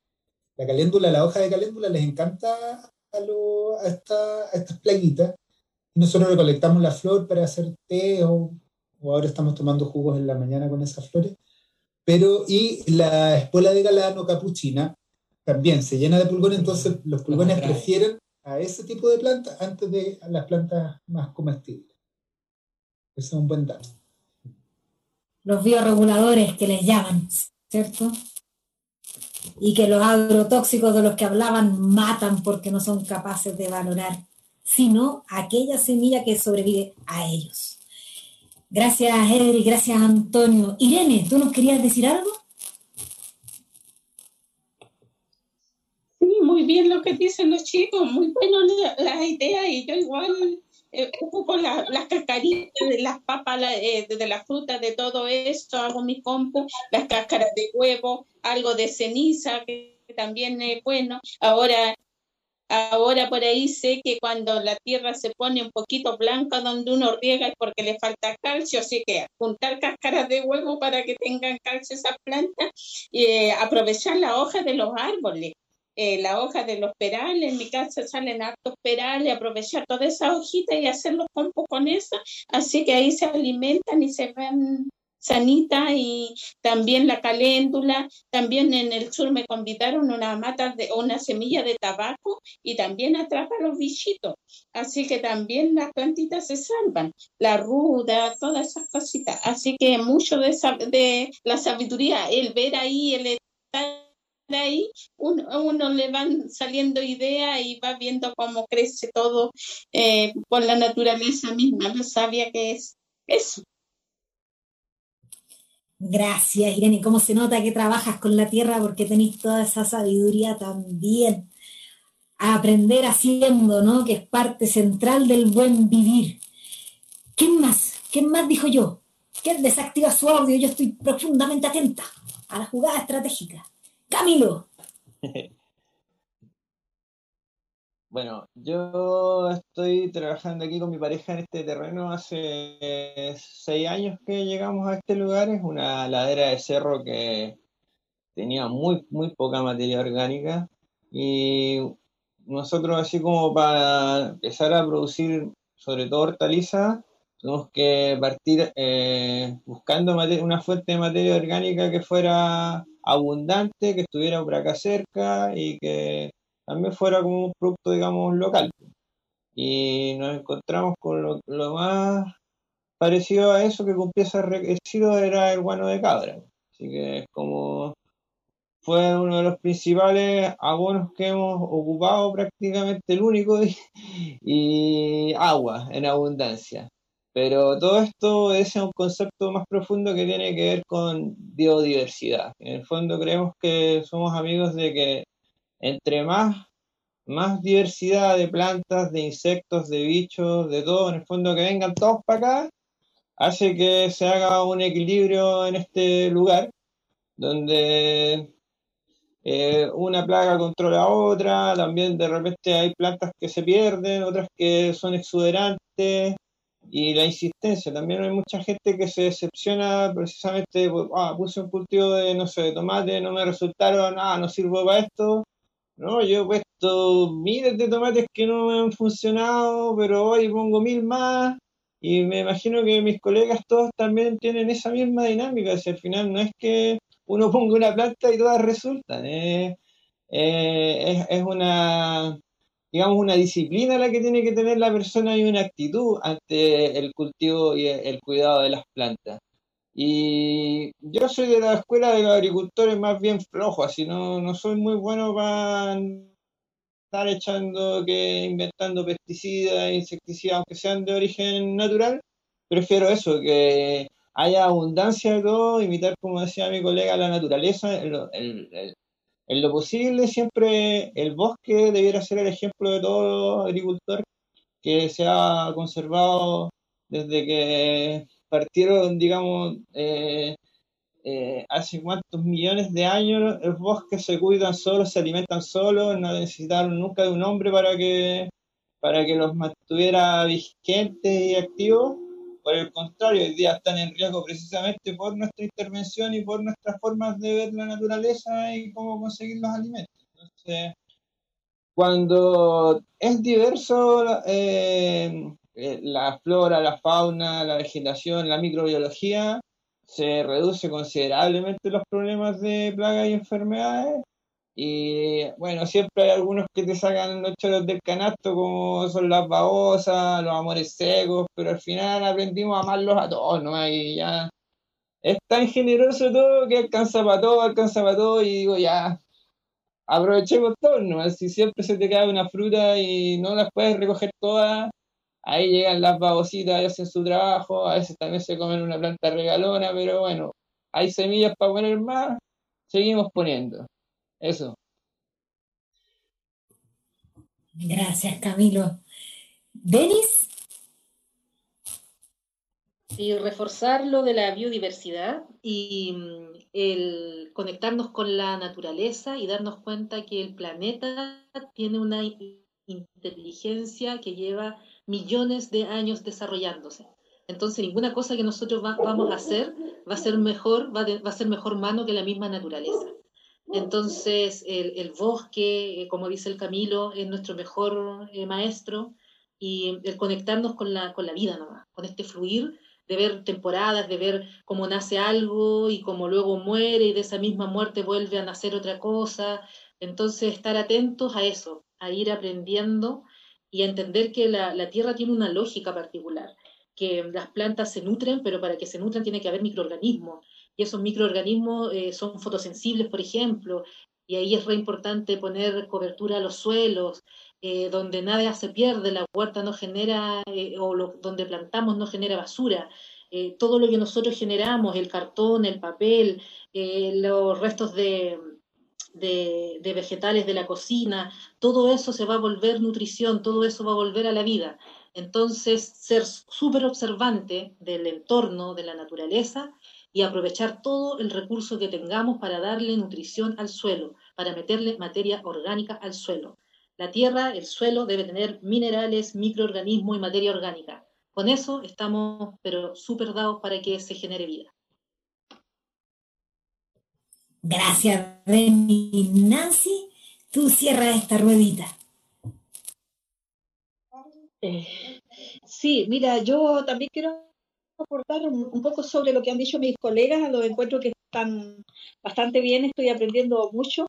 La caléndula, la hoja de caléndula les encanta a, lo, a, esta, a estas plaguitas. Y nosotros recolectamos la flor para hacer té o, o ahora estamos tomando jugos en la mañana con esas flores. Pero, y la espuela de galán o capuchina también se llena de pulgones, entonces los pulgones prefieren a ese tipo de plantas antes de a las plantas más comestibles. Ese es un buen dato. Los bioreguladores que les llaman, ¿cierto? Y que los agrotóxicos de los que hablaban matan porque no son capaces de valorar, sino aquella semilla que sobrevive a ellos. Gracias, Edri, gracias, Antonio. Irene, ¿tú nos querías decir algo? Sí, muy bien lo que dicen los chicos, muy bueno la, la idea y yo igual eh, ocupo la- las cascaritas de las papas, la- eh, de, de las frutas, de todo esto, hago mi compu, las cáscaras de huevo, algo de ceniza que también es bueno. Ahora, ahora por ahí sé que cuando la tierra se pone un poquito blanca donde uno riega es porque le falta calcio, así que juntar cáscaras de huevo para que tengan calcio esas plantas, y eh, aprovechar la hoja de los árboles. Eh, la hoja de los perales, en mi casa salen hartos perales, aprovechar toda esa hojita y hacer los compos con eso, así que ahí se alimentan y se ven sanitas y también la caléndula, también en el sur me convidaron una mata de una semilla de tabaco y también atrapa los bichitos, así que también las plantitas se salvan, la ruda, todas esas cositas, así que mucho de, de la sabiduría, el ver ahí, el estar ahí, uno, uno le van saliendo ideas y va viendo cómo crece todo eh, por la naturaleza misma, lo sabia que es eso. Gracias, Irene. ¿Cómo se nota que trabajas con la tierra porque tenéis toda esa sabiduría también? A aprender haciendo, ¿no? Que es parte central del buen vivir. ¿Quién más? ¿Quién más dijo yo? ¿Quién desactiva su audio? Yo estoy profundamente atenta a la jugada estratégica. Camilo, Bueno, yo estoy trabajando aquí con mi pareja en este terreno hace seis años que llegamos a este lugar. Es una ladera de cerro que tenía muy, muy poca materia orgánica y nosotros así como para empezar a producir sobre todo hortalizas, tuvimos que partir eh, buscando una fuente de materia orgánica que fuera abundante, que estuviera por acá cerca y que también fuera como un producto, digamos, local. Y nos encontramos con lo, lo más parecido a eso que cumplía ese requisito era el guano de cabra. Así que es como fue uno de los principales abonos que hemos ocupado, prácticamente el único, y agua en abundancia. Pero todo esto es un concepto más profundo que tiene que ver con biodiversidad. En el fondo creemos que somos amigos de que entre más diversidad de plantas, de insectos, de bichos, de todo, en el fondo que vengan todos para acá, hace que se haga un equilibrio en este lugar, donde eh, una plaga controla a otra, también de repente hay plantas que se pierden, otras que son exuberantes, y la insistencia. También hay mucha gente que se decepciona precisamente, ah, puse un cultivo de, no sé, de tomate, no me resultaron, ah, no sirvo para esto. No, yo he puesto miles de tomates que no me han funcionado, pero hoy pongo mil más. Y me imagino que mis colegas todos también tienen esa misma dinámica. Si al final no es que uno ponga una planta y todas resultan. Eh, es, es una digamos, una disciplina la que tiene que tener la persona y una actitud ante el cultivo y el cuidado de las plantas. Y yo soy de la escuela de los agricultores más bien flojos, así no, no soy muy bueno para estar echando, que inventando pesticidas, insecticidas, aunque sean de origen natural. Prefiero eso, que haya abundancia de todo, imitar, como decía mi colega, la naturaleza, el, en lo posible, siempre el bosque debiera ser el ejemplo de todo agricultor que se ha conservado desde que partieron, digamos, eh, eh, hace cuántos millones de años los bosques se cuidan solos, se alimentan solos, no necesitaron nunca de un hombre para que, para que los mantuviera vigentes y activos. Por el contrario, hoy día están en riesgo precisamente por nuestra intervención y por nuestras formas de ver la naturaleza y cómo conseguir los alimentos. Entonces, cuando es diverso eh, eh, la flora, la fauna, la vegetación, la microbiología, se reduce considerablemente los problemas de plagas y enfermedades y bueno, siempre hay algunos que te sacan los choros del canasto, como son las babosas, los amores secos, pero al final aprendimos a amarlos a todos, ¿no? Y ya es tan generoso todo que alcanza para todo, alcanza para todo, y digo, ya, aprovechemos todo, ¿no? Si siempre se te cae una fruta y no las puedes recoger todas, ahí llegan las babositas y hacen su trabajo, a veces también se comen una planta regalona, pero bueno, hay semillas para poner más, seguimos poniendo. Eso. Gracias, Camilo. ¿Denis? Y reforzar lo de la biodiversidad y mm, el conectarnos con la naturaleza y darnos cuenta que el planeta tiene una inteligencia que lleva millones de años desarrollándose. Entonces, ninguna cosa que nosotros vamos a hacer va a ser mejor, va a ser mejor mano que la misma naturaleza. Entonces, el, bosque, eh, como dice el Camilo, es nuestro mejor eh, maestro y el conectarnos con la, con la vida nomás, con este fluir de ver temporadas, de ver cómo nace algo y cómo luego muere y de esa misma muerte vuelve a nacer otra cosa. Entonces, estar atentos a eso, a ir aprendiendo y a entender que la, tierra tiene una lógica particular, que las plantas se nutren, pero para que se nutran tiene que haber microorganismos y esos microorganismos eh, son fotosensibles, por ejemplo, y ahí es re importante poner cobertura a los suelos, eh, donde nada se pierde, la huerta no genera, eh, o donde plantamos no genera basura. todo lo que nosotros generamos, el cartón, el papel, los restos de, de, vegetales de la cocina, todo eso se va a volver nutrición, todo eso va a volver a la vida. Entonces, ser súper observante del entorno, de la naturaleza, y aprovechar todo el recurso que tengamos para darle nutrición al suelo, para meterle materia orgánica al suelo. La tierra, el suelo, debe tener minerales, microorganismos y materia orgánica. Con eso estamos, pero súper dados para que se genere vida. Gracias, Remy. Nancy, tú cierras esta ruedita. Eh, sí, mira, yo también quiero aportar un, poco sobre lo que han dicho mis colegas, los encuentro que están bastante bien, estoy aprendiendo mucho.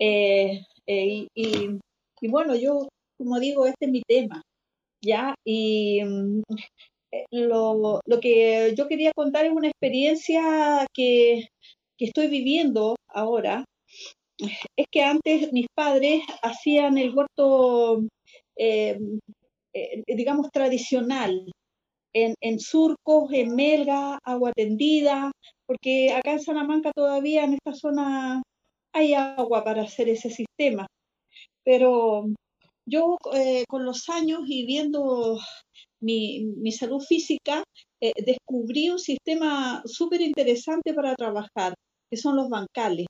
Eh, eh, y, bueno, yo, como digo, este es mi tema, ¿ya? Y mm, lo, que yo quería contar es una experiencia que, que estoy viviendo ahora. Es que antes mis padres hacían el huerto, digamos, tradicional, en, surcos, en melga, agua tendida, porque acá en Salamanca todavía en esta zona hay agua para hacer ese sistema. pero yo eh, con los años y viendo mi, mi salud física, eh, descubrí un sistema súper interesante para trabajar, que son los bancales.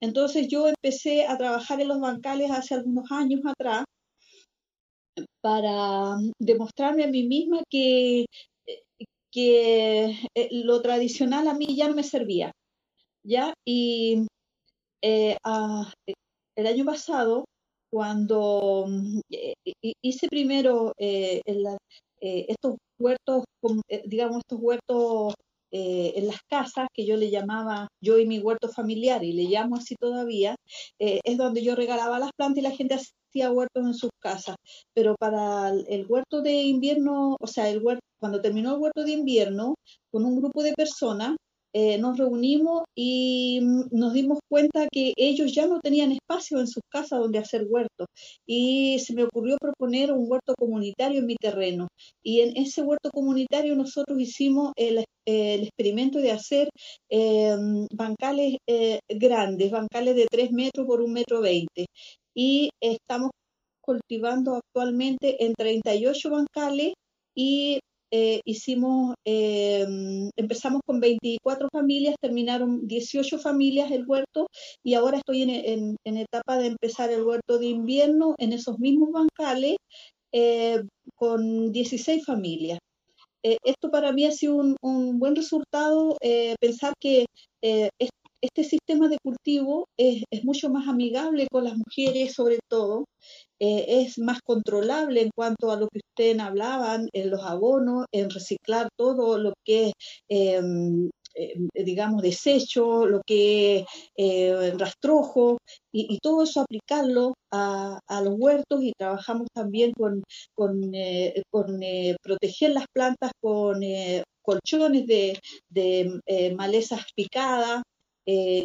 Entonces yo empecé a trabajar en los bancales hace algunos años atrás para demostrarme a mí misma que, que eh, lo tradicional a mí ya no me servía. ¿ya? Y eh, el año pasado, cuando eh, hice primero estos huertos, digamos, estos huertos en las casas que yo le llamaba yo y mi huerto familiar y le llamo así todavía, es donde yo regalaba las plantas y la gente hacía huertos en sus casas. Pero para el huerto de invierno, o sea, el huerto, cuando terminó el huerto de invierno, con un grupo de personas, eh, nos reunimos y nos dimos cuenta que ellos ya no tenían espacio en sus casas donde hacer huertos. Y se me ocurrió proponer un huerto comunitario en mi terreno. Y en ese huerto comunitario nosotros hicimos el, experimento de hacer em, bancales eh, grandes, bancales de 3 metros por 1 metro 20. Y estamos cultivando actualmente en 38 bancales y eh, hicimos, em, empezamos con 24 familias, terminaron 18 familias el huerto y ahora estoy en, en, etapa de empezar el huerto de invierno en esos mismos bancales eh, con 16 familias. Eh, esto para mí ha sido un, un buen resultado, pensar que este sistema de cultivo es, mucho más amigable con las mujeres sobre todo, eh, es más controlable en cuanto a lo que ustedes hablaban, en los abonos, en reciclar todo lo que es, em, em, digamos, desecho, lo que es eh, rastrojo, y, todo eso aplicarlo a, los huertos y trabajamos también con, eh, proteger las plantas con colchones de malezas picadas,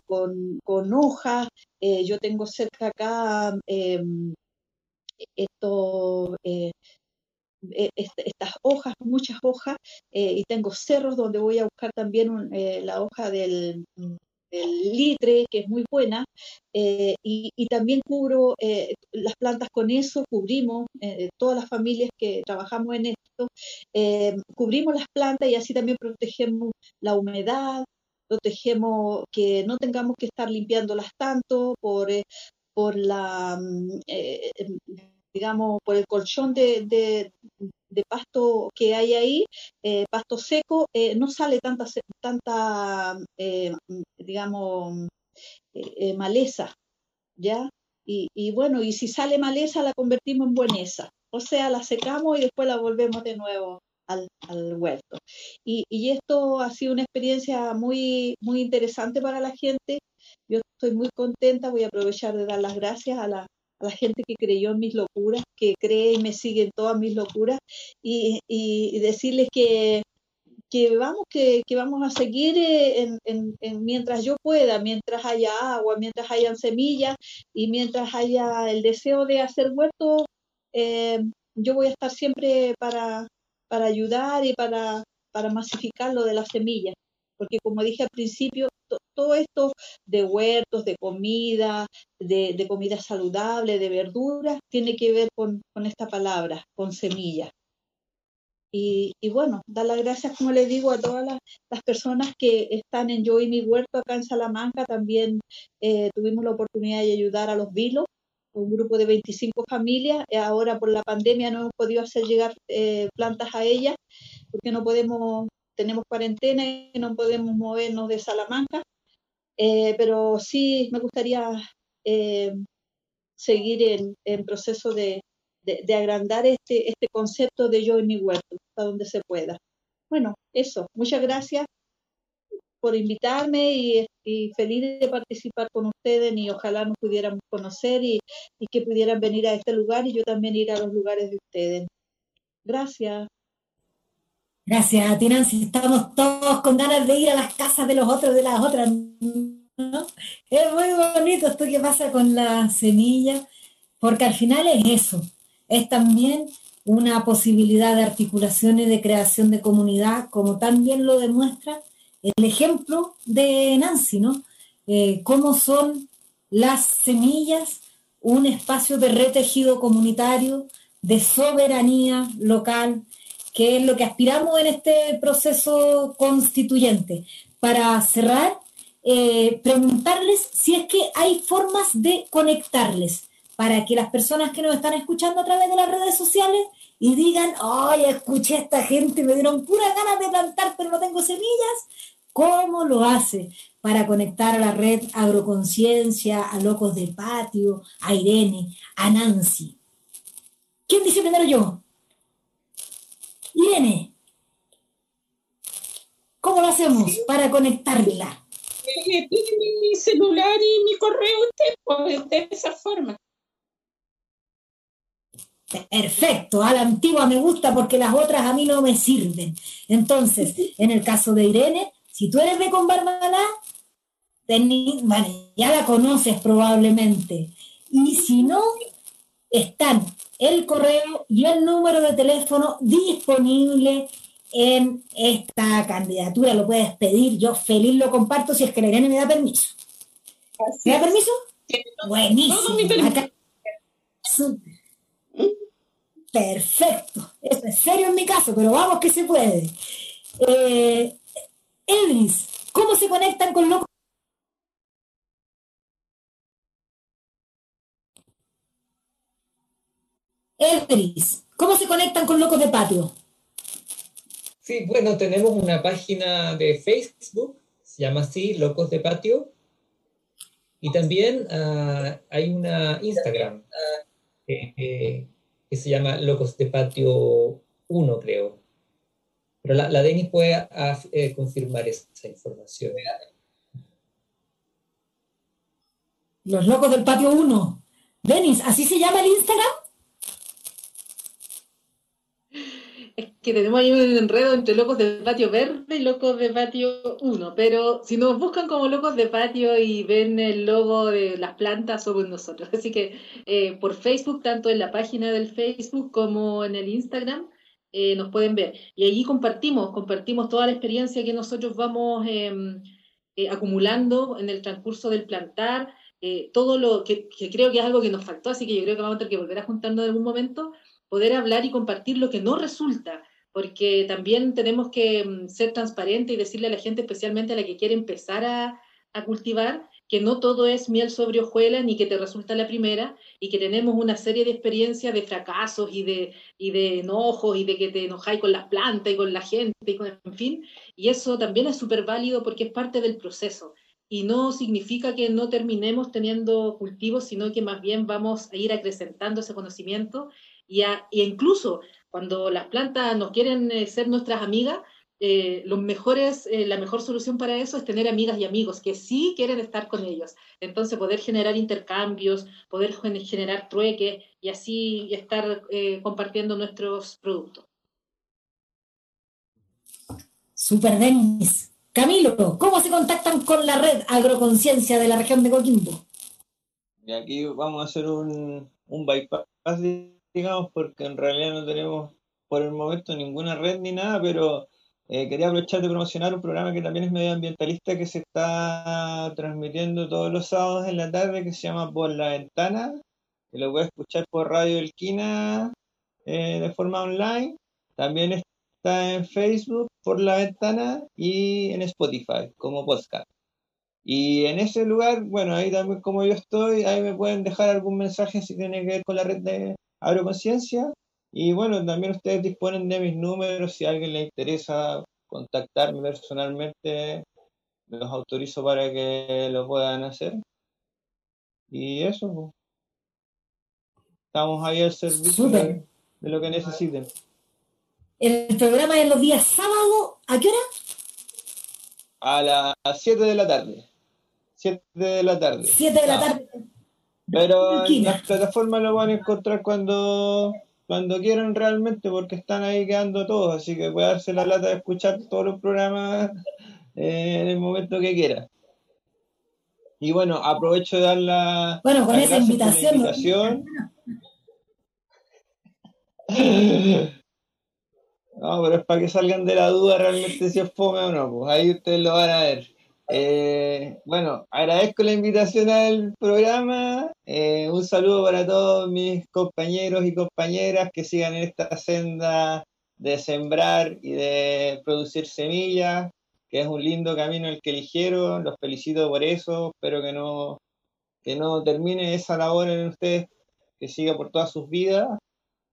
con, con, hojas. yo tengo cerca acá em, esto, eh, e, estas hojas, muchas hojas, eh, y tengo cerros donde voy a buscar también eh, la hoja del, litre, que es muy buena, y, también cubro las plantas con eso, cubrimos, todas las familias que trabajamos en esto, cubrimos las plantas y así también protegemos la humedad, protegemos que no tengamos que estar limpiándolas tanto por, por la, mm, eh, digamos, por el colchón de, de, pasto que hay ahí, eh, pasto seco, eh, no sale tanta, tanta digamos, maleza, ¿ya? Y, y, bueno, y si sale maleza la convertimos en bueneza, o sea, la secamos y después la volvemos de nuevo al, al huerto. Y, y, esto ha sido una experiencia muy, muy interesante para la gente yo estoy muy contenta, voy a aprovechar de dar las gracias a la, a la gente que creyó en mis locuras, que cree y me sigue en todas mis locuras, y, y, decirles que, que vamos, que, que, vamos a seguir eh, en, en, en, mientras yo pueda, mientras haya agua, mientras hayan semillas y mientras haya el deseo de hacer huerto, eh, yo voy a estar siempre para, para ayudar y para, para masificar lo de las semillas porque como dije al principio, todo esto de huertos, de comida, de, comida saludable, de verduras, tiene que ver con, esta palabra, con semilla. Y, bueno, dar las gracias, como les digo, a todas las, personas que están en Yo y mi huerto acá en Salamanca. También eh, tuvimos la oportunidad de ayudar a los vilos, un grupo de 25 familias. Ahora por la pandemia no hemos podido hacer llegar eh, plantas a ellas porque no podemos tenemos cuarentena y no podemos movernos de Salamanca, eh, pero sí me gustaría eh, seguir en, en proceso de, de, agrandar este, este concepto de yo y mi huerto, hasta donde se pueda. Bueno, eso, muchas gracias por invitarme y, feliz de participar con ustedes y ojalá nos pudiéramos conocer y, que pudieran venir a este lugar y yo también ir a los lugares de ustedes. Gracias. Gracias Nancy. Estamos todos con ganas de ir a las casas de los otros, de las otras. Es muy bonito esto que pasa con la semilla, porque al final es eso. Es también una posibilidad de articulación y de creación de comunidad, como también lo demuestra el ejemplo de Nancy, ¿no? Eh, cómo son las semillas un espacio de retejido comunitario, de soberanía local, que es lo que aspiramos en este proceso constituyente. Para cerrar, eh, preguntarles si es que hay formas de conectarles para que las personas que nos están escuchando a través de las redes sociales y digan, ay, escuché a esta gente, me dieron pura ganas de plantar, pero no tengo semillas. ¿Cómo lo hace para conectar a la red Agroconciencia, a Locos de Patio, a Irene, a Nancy? ¿Quién dice primero yo? Irene, ¿cómo lo hacemos para conectarla? Tiene mi celular y mi correo usted, pues, de esa forma. Perfecto, a la antigua me gusta porque las otras a mí no me sirven. Entonces, en el caso de Irene, si tú eres de con Barbalá, vale, ya la conoces probablemente. Y si no, están el correo y el número de teléfono disponible en esta candidatura. Lo puedes pedir, yo feliz lo comparto si es que la Irene me da permiso. ¿Me da permiso? Buenísimo. Perfecto. Eso es serio en mi caso, pero vamos que se puede. Eh, Elvis, ¿cómo se conectan con locos? Elvis, ¿cómo se conectan con locos de patio? Sí, bueno, tenemos una página de Facebook, se llama así, Locos de Patio, y también uh, hay una Instagram eh, que se llama Locos de Patio 1, creo. Pero la, la Denis puede eh, confirmar esa información. Los Locos del Patio 1. Denis, ¿así se llama el Instagram? Es que tenemos ahí un enredo entre locos de patio verde y locos de patio 1, pero si nos buscan como locos de patio y ven el logo de las plantas, somos nosotros. Así que eh, por Facebook, tanto en la página del Facebook como en el Instagram, eh, nos pueden ver. Y allí compartimos, compartimos toda la experiencia que nosotros vamos em, eh, acumulando en el transcurso del plantar, todo lo que, creo que es algo que nos faltó, así que yo creo que vamos a tener que volver a juntarnos en algún momento poder hablar y compartir lo que no resulta, porque también tenemos que mm, ser transparentes y decirle a la gente, especialmente a la que quiere empezar a, cultivar, que no todo es miel sobre hojuelas ni que te resulta la primera y que tenemos una serie de experiencias de fracasos y de, y de enojos y de que te enojáis con las plantas y con la gente y con, en fin, y eso también es súper válido porque es parte del proceso. Y no significa que no terminemos teniendo cultivos, sino que más bien vamos a ir acrecentando ese conocimiento y, incluso cuando las plantas nos quieren eh, ser nuestras amigas, eh, los mejores, eh, la mejor solución para eso es tener amigas y amigos que sí quieren estar con ellos. Entonces, poder generar intercambios, poder generar trueques y así estar compartiendo nuestros productos. Super Denis. Camilo, ¿cómo se contactan con la red Agroconciencia de la región de Coquimbo? Y aquí vamos a hacer un, un bypass digamos, porque en realidad no tenemos por el momento ninguna red ni nada, pero eh, quería aprovechar de promocionar un programa que también es medioambientalista que se está transmitiendo todos los sábados en la tarde que se llama Por la Ventana, que lo puedes escuchar por Radio Elquina eh, de forma online. También está en Facebook por la ventana y en Spotify como podcast. Y en ese lugar, bueno, ahí también como yo estoy, ahí me pueden dejar algún mensaje si tiene que ver con la red de, conciencia Y bueno, también ustedes disponen de mis números. Si a alguien le interesa contactarme personalmente, los autorizo para que lo puedan hacer. Y eso. Estamos ahí al servicio de, lo que necesiten. El programa es los días sábado, ¿a qué hora? A las 7 de la tarde. 7 de la tarde. 7 de la tarde. Pero en las plataformas lo van a encontrar cuando, cuando quieran realmente, porque están ahí quedando todos, así que puede darse la lata de escuchar todos los programas eh, en el momento que quiera. Y bueno, aprovecho de dar la. Bueno, con esa invitación. No, pero es para que salgan de la duda realmente si es fome o no, pues ahí ustedes lo van a ver. Eh, bueno, agradezco la invitación al programa. Eh, un saludo para todos mis compañeros y compañeras que sigan en esta senda de sembrar y de producir semillas, que es un lindo camino el que eligieron. Los felicito por eso. Espero que no, que no termine esa labor en ustedes, que siga por todas sus vidas.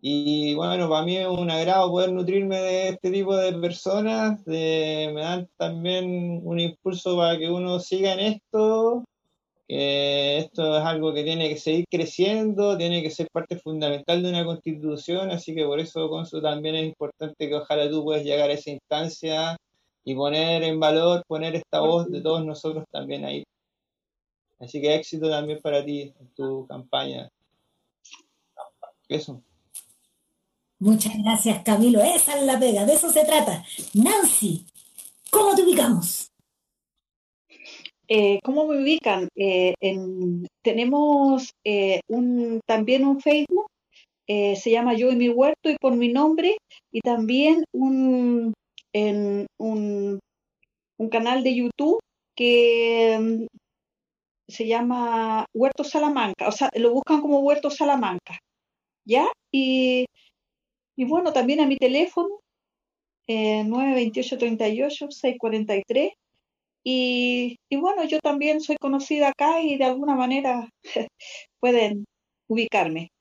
Y bueno, para mí es un agrado poder nutrirme de este tipo de personas, de, me dan también un impulso para que uno siga en esto, que esto es algo que tiene que seguir creciendo, tiene que ser parte fundamental de una constitución, así que por eso, Consu, también es importante que ojalá tú puedas llegar a esa instancia y poner en valor, poner esta voz de todos nosotros también ahí. Así que éxito también para ti en tu campaña. Eso. Muchas gracias, Camilo. Esa es la pega, de eso se trata. Nancy, ¿cómo te ubicamos? Eh, ¿Cómo me ubican? Eh, tenemos eh, un, también un Facebook, se llama Yo y mi huerto y por mi nombre, y también un, en, un, un canal de YouTube que mm, se llama Huerto Salamanca, o sea, lo buscan como Huerto Salamanca, ¿ya? Y y bueno, también a mi teléfono, eh, 928-38-643. Y, y bueno, yo también soy conocida acá y de alguna manera pueden ubicarme.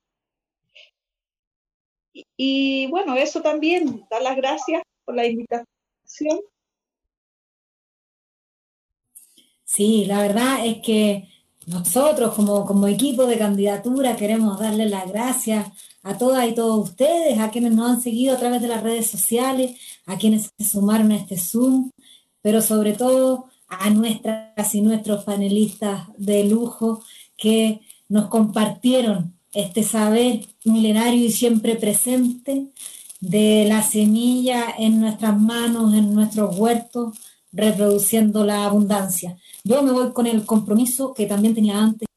Y, y, bueno, eso también, dar las gracias por la invitación. Sí, la verdad es que nosotros como, como equipo de candidatura queremos darle las gracias a todas y todos ustedes, a quienes nos han seguido a través de las redes sociales, a quienes se sumaron a este Zoom, pero sobre todo a nuestras y nuestros panelistas de lujo que nos compartieron este saber milenario y siempre presente de la semilla en nuestras manos, en nuestros huertos, reproduciendo la abundancia. Yo me voy con el compromiso que también tenía antes